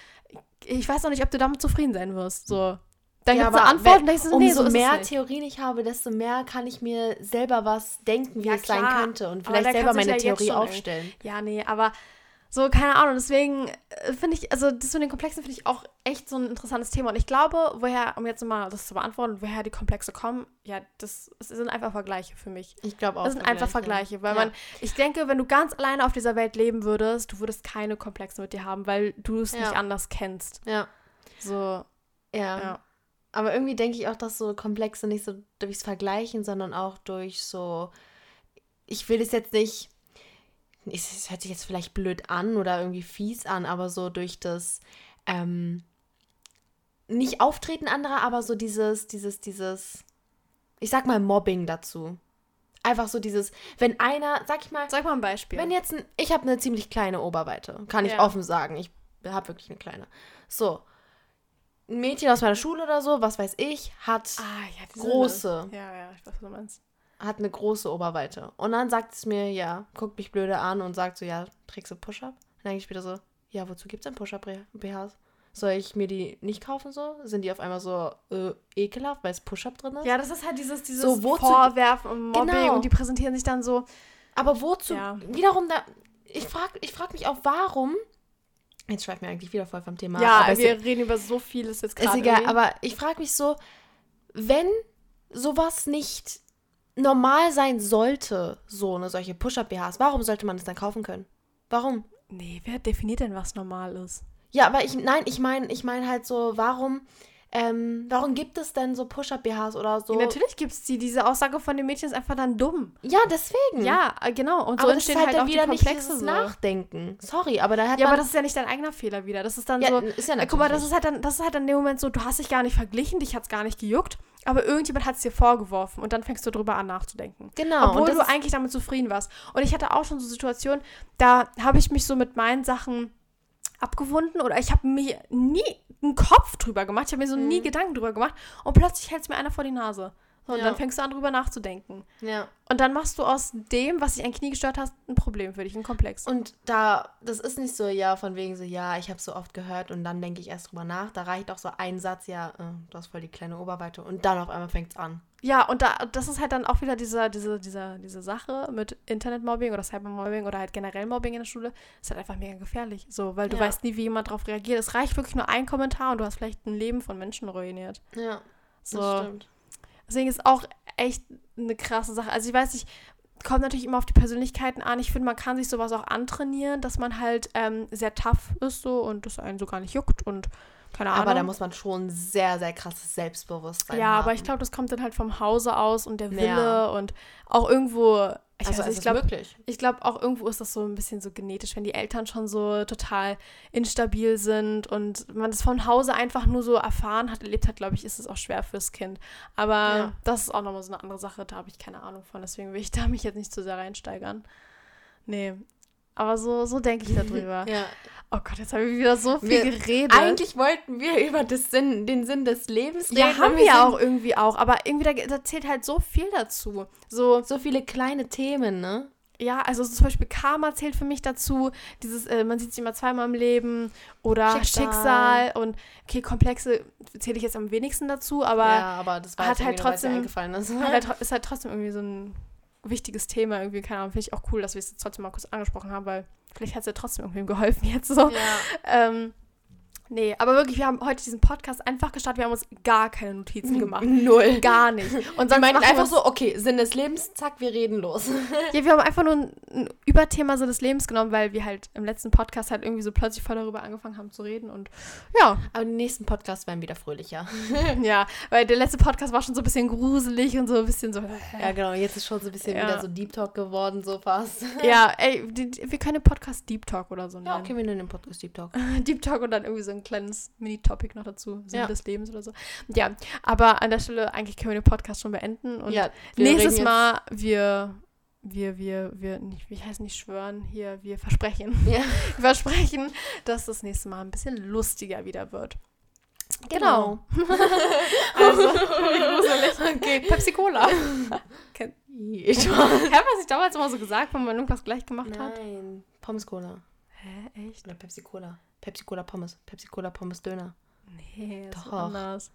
ich weiß auch nicht, ob du damit zufrieden sein wirst. So. Dann ja, aber Antworten, wenn, du, umso nee, so mehr Theorien ich habe, desto mehr kann ich mir selber was denken, wie ja, es klar. sein könnte und vielleicht selber meine ja Theorie aufstellen. Ja, nee, aber so, keine Ahnung, deswegen äh, finde ich, also das mit den Komplexen finde ich auch echt so ein interessantes Thema. Und ich glaube, woher, um jetzt mal das zu beantworten, woher die Komplexe kommen, ja, das, das sind einfach Vergleiche für mich. Ich glaube auch. Das sind einfach Vergleiche, weil ja. man, ich denke, wenn du ganz alleine auf dieser Welt leben würdest, du würdest keine Komplexe mit dir haben, weil du es ja. nicht anders kennst. Ja. So. Ja. ja. Aber irgendwie denke ich auch, dass so Komplexe nicht so durchs Vergleichen, sondern auch durch so, ich will es jetzt nicht es hört sich jetzt vielleicht blöd an oder irgendwie fies an, aber so durch das ähm, nicht Auftreten anderer, aber so dieses, dieses, dieses, ich sag mal Mobbing dazu. Einfach so dieses, wenn einer, sag ich mal, Sag mal ein Beispiel. wenn jetzt ein, ich habe eine ziemlich kleine Oberweite, kann ich Ja. offen sagen. Ich habe wirklich eine kleine. So, ein Mädchen aus meiner Schule oder so, was weiß ich, hat, ah, ja, Große. Ja, ja, ich weiß, was du meinst. Hat eine große Oberweite. Und dann sagt es mir, ja, guckt mich blöde an und sagt so, ja, trägst du Push-Up? Dann denke ich wieder so, ja, wozu gibt es denn Push-Up-BHs? Soll ich mir die nicht kaufen so? Sind die auf einmal so äh, ekelhaft, weil es Push-Up drin ist? Ja, das ist halt dieses, dieses So, wozu- Vorwerfen und Mobbing Genau. und die präsentieren sich dann so. Aber wozu? Ja. Wiederum, da, ich frage ich frag mich auch, warum. Jetzt schreibt mir eigentlich wieder voll vom Thema. Ja, ist, wir reden über so vieles jetzt ist gerade. egal. irgendwie. Aber ich frage mich so, wenn sowas nicht normal sein sollte, so eine solche Push-Up-BHs, warum sollte man das dann kaufen können? Warum? Nee, wer definiert denn, was normal ist? Ja, aber ich, nein, ich meine, ich meine halt so, warum, ähm, warum gibt es denn so Push-Up-BHs oder so? Ja, natürlich gibt es die. Diese Aussage von dem Mädchen ist einfach dann dumm. Ja, deswegen. Ja, äh, genau. Und so aber entstehen halt, halt, dann auch wieder die nicht Komplexe so. Nachdenken. Sorry, aber da hat Ja, aber das ist ja nicht dein eigener Fehler wieder. Das ist dann ja, so. ist ja Äh, guck mal, das natürlich ist halt dann, das ist halt dann in dem Moment so, du hast dich gar nicht verglichen, dich hat es gar nicht gejuckt, aber irgendjemand hat es dir vorgeworfen und dann fängst du drüber an nachzudenken. Genau, Obwohl du eigentlich damit zufrieden warst. Und ich hatte auch schon so Situationen, da habe ich mich so mit meinen Sachen abgewunden oder ich habe mir nie einen Kopf drüber gemacht, ich habe mir so nie Gedanken drüber gemacht und plötzlich hält es mir einer vor die Nase. Und Ja. dann fängst du an, drüber nachzudenken. Ja. Und dann machst du aus dem, was dich eigentlich nie gestört hast, ein Problem für dich, ein Komplex. Und da, das ist nicht so, ja, von wegen so, ja, ich habe so oft gehört und dann denke ich erst drüber nach. Da reicht auch so ein Satz, ja, äh, du hast voll die kleine Oberweite und dann auf einmal fängt es an. Ja, und da, das ist halt dann auch wieder dieser, diese, dieser, diese Sache mit Internetmobbing oder Cybermobbing oder halt generell Mobbing in der Schule. Ist halt einfach mega gefährlich. So, weil du Ja. weißt nie, wie jemand darauf reagiert. Es reicht wirklich nur ein Kommentar und du hast vielleicht ein Leben von Menschen ruiniert. Ja, So. das stimmt. Deswegen ist auch echt eine krasse Sache. Also ich weiß nicht, kommt natürlich immer auf die Persönlichkeiten an. Ich finde, man kann sich sowas auch antrainieren, dass man halt ähm, sehr tough ist so und das einen so gar nicht juckt und keine Ahnung. Aber da muss man schon sehr, sehr krasses Selbstbewusstsein Ja, haben. aber ich glaube, das kommt dann halt vom Hause aus und der Wille Ja. und auch irgendwo. Ich, also ist ich glaube, ich glaube auch irgendwo ist das so ein bisschen so genetisch, wenn die Eltern schon so total instabil sind und man das von Hause einfach nur so erfahren hat, erlebt hat, glaube ich, ist es auch schwer fürs Kind. Aber Ja. das ist auch nochmal so eine andere Sache, da habe ich keine Ahnung von, deswegen will ich da mich jetzt nicht zu sehr reinsteigern. Nee. Aber so, so denke ich darüber. Ja. Oh Gott, jetzt haben wir wieder so viel Wir- geredet. Eigentlich wollten wir über das Sinn, den Sinn des Lebens reden. Ja, haben wir sind auch irgendwie auch, aber irgendwie da, da zählt halt so viel dazu. So, So viele kleine Themen, ne? ja, also zum Beispiel Karma zählt für mich dazu, dieses, äh, man sieht sich immer zweimal im Leben oder Schicksal. Schicksal, und okay, Komplexe zähle ich jetzt am wenigsten dazu, aber ja, aber das war hat halt trotzdem- eingefallen ist. hat halt, ist halt trotzdem irgendwie so ein wichtiges Thema, irgendwie, keine Ahnung, finde ich auch cool, dass wir es jetzt trotzdem mal kurz angesprochen haben, weil vielleicht hat es ja trotzdem irgendwem geholfen jetzt so. ja. Ähm, nee, aber wirklich, wir haben heute diesen Podcast einfach gestartet, wir haben uns gar keine Notizen gemacht. Null. Gar nicht. Und Wir sonst meinten wir einfach uns- so, okay, Sinn des Lebens, zack, wir reden los. Ja, wir haben einfach nur ein, ein Überthema so des Lebens genommen, weil wir halt im letzten Podcast halt irgendwie so plötzlich voll darüber angefangen haben zu reden und ja, Aber die nächsten Podcasts werden wieder fröhlicher. ja, weil der letzte Podcast war schon so ein bisschen gruselig und so ein bisschen so. Ja, genau, jetzt ist schon so ein bisschen Ja. wieder so Deep Talk geworden, so fast. Ja, ey, die, die- wir können den Podcast Deep Talk oder so nennen. Ja, okay, wir nennen den Podcast Deep Talk. Deep Talk und dann irgendwie so ein kleines Mini-Topic noch dazu, Sinn Ja. des Lebens oder so. Ja, aber an der Stelle eigentlich können wir den Podcast schon beenden und ja, nächstes Mal wir wir, wir, wir, nicht, wie heißt nicht schwören, hier, wir versprechen. Ja. Wir versprechen, dass das nächste Mal ein bisschen lustiger wieder wird. Genau. Also, wie gruselig. Okay, Pepsi Cola. Ich Hä, was ich damals immer so gesagt, wenn man irgendwas gleich gemacht hat? Nein, Pommes Cola. Hä, echt? Oder Pepsi Cola. Pepsi Cola Pommes. Pepsi Cola Pommes Döner. Nee, ist Doch. Doch. anders.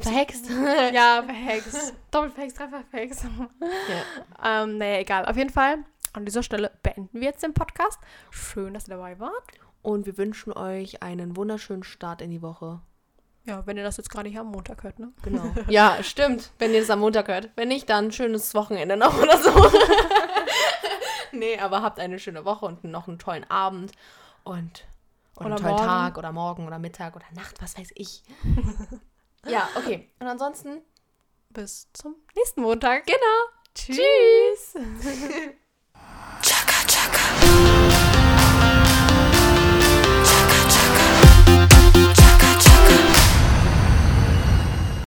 Verhext. Ja, verhext. Doppelt verhext, dreifach verhext. ja. ähm, naja, egal. Auf jeden Fall, an dieser Stelle beenden wir jetzt den Podcast. Schön, dass ihr dabei wart. Und wir wünschen euch einen wunderschönen Start in die Woche. Ja, wenn ihr das jetzt gerade hier am Montag hört, ne? Genau. ja, stimmt. Wenn ihr es am Montag hört. Wenn nicht, dann schönes Wochenende noch oder so. nee, aber habt eine schöne Woche und noch einen tollen Abend. Und oder einen Oder tollen morgen. Tag oder morgen oder Mittag oder Nacht, was weiß ich. ja, okay. Und ansonsten Bis zum nächsten Montag. Genau. Tschüss.